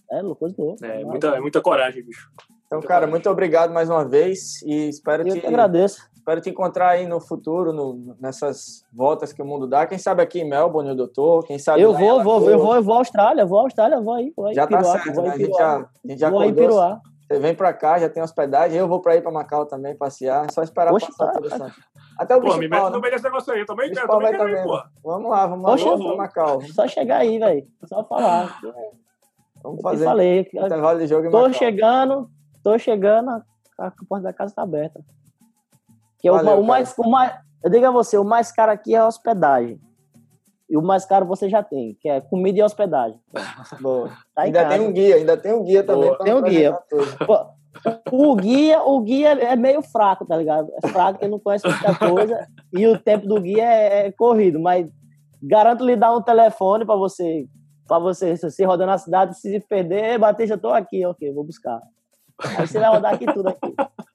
É, coisa de louco. É, muita, é muita coragem, bicho. Então, cara, muito obrigado mais uma vez e espero Eu te que agradeço. Espero te encontrar aí no futuro, no, nessas voltas que o mundo dá. Quem sabe aqui em Melbourne, o doutor. Quem sabe eu vou, vou, eu vou, eu vou à Austrália, vou à Austrália, vou aí, vou aí. Já tá Piruá, certo, né? a gente já, a gente já vou aí Piruá. Você vem para cá, já tem hospedagem. Eu vou para ir para Macau também passear. É só esperar Poxa, passar tá, tudo tá. Até o Pô, bicho me mete né? no meio desse negócio aí. Eu também quero, também vai quero ir, também. pô. Vamos lá, vamos lá. Vamos para Macau. Só chegar aí, velho. Só falar. Vamos Eu fazer falei. intervalo de jogo em Tô Macau. chegando, tô chegando, a, porta da casa tá aberta. Que é o, Valeu, o mais, o mais, eu digo a você, o mais caro aqui é a hospedagem. E o mais caro você já tem, que é comida e hospedagem. Boa. Tá ainda casa. tem um guia, ainda tem um guia também. Boa. Tem um guia. o guia, o guia é meio fraco, tá ligado? É fraco, quem não conhece muita coisa. E o tempo do guia é, é corrido, mas garanto lhe dar um telefone para você, para você, se rodar na cidade, se perder, "Ei, Batista, eu tô aqui, ok, vou buscar. Aí você vai rodar aqui tudo aqui.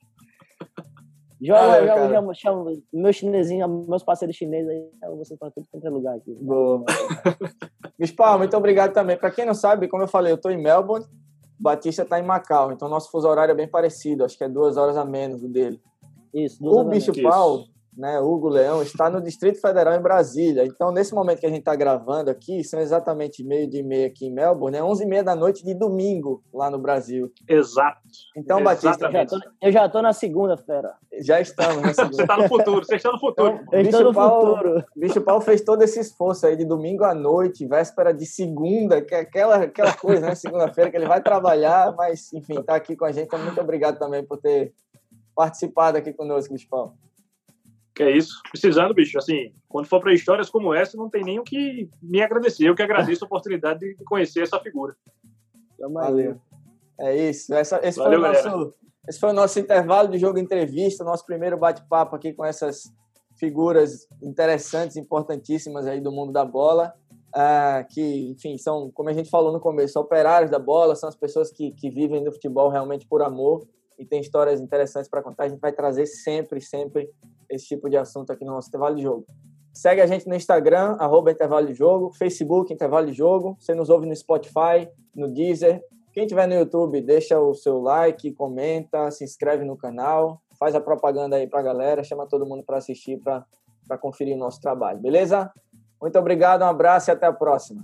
Joga, Valeu, joga, chama, chama meus chinesinhos, meus parceiros chineses aí, eu você para tudo quanto é lugar aqui. Boa. Bispal, muito obrigado também. Para quem não sabe, como eu falei, eu estou em Melbourne, Batista está em Macau, então nosso fuso horário é bem parecido, acho que é duas horas a menos do dele. Isso, duas O horas Bicho. Pau, né, Hugo Leão, está no Distrito Federal em Brasília. Então, nesse momento que a gente está gravando aqui, são exatamente meio de meia aqui em Melbourne, é 11 e meia da noite de domingo lá no Brasil. Exato. Então, Batista, Eu já tô na segunda, fera. já estamos nessa Você tá no futuro, você está no futuro. Então, Eu Bicho estou no Pau- futuro. Bicho Paulo fez todo esse esforço aí de domingo à noite, véspera de segunda, que é aquela, aquela coisa, né? Segunda-feira que ele vai trabalhar, mas enfim, tá aqui com a gente. Então, muito obrigado também por ter participado aqui conosco, Bicho Paulo. Que é isso. Precisando, bicho, assim, quando for para histórias como essa, não tem nem o que me agradecer. Eu que agradeço a oportunidade de conhecer essa figura. Tamo. Valeu. É isso. Essa, esse, Valeu, foi o galera. nosso, esse foi o nosso intervalo de jogo entrevista, nosso primeiro bate-papo aqui com essas figuras interessantes, importantíssimas aí do mundo da bola. ah, que, enfim, são, como a gente falou no começo, operários da bola, são as pessoas que, que vivem do futebol realmente por amor e tem histórias interessantes para contar. A gente vai trazer sempre, sempre esse tipo de assunto aqui no nosso intervalo de jogo. Segue a gente no Instagram, arroba intervalo de jogo, Facebook, intervalo de jogo. Você nos ouve no Spotify, no Deezer. Quem tiver no YouTube, deixa o seu like, comenta, se inscreve no canal, faz a propaganda aí pra galera, chama todo mundo para assistir, para conferir o nosso trabalho, beleza? Muito obrigado, um abraço e até a próxima.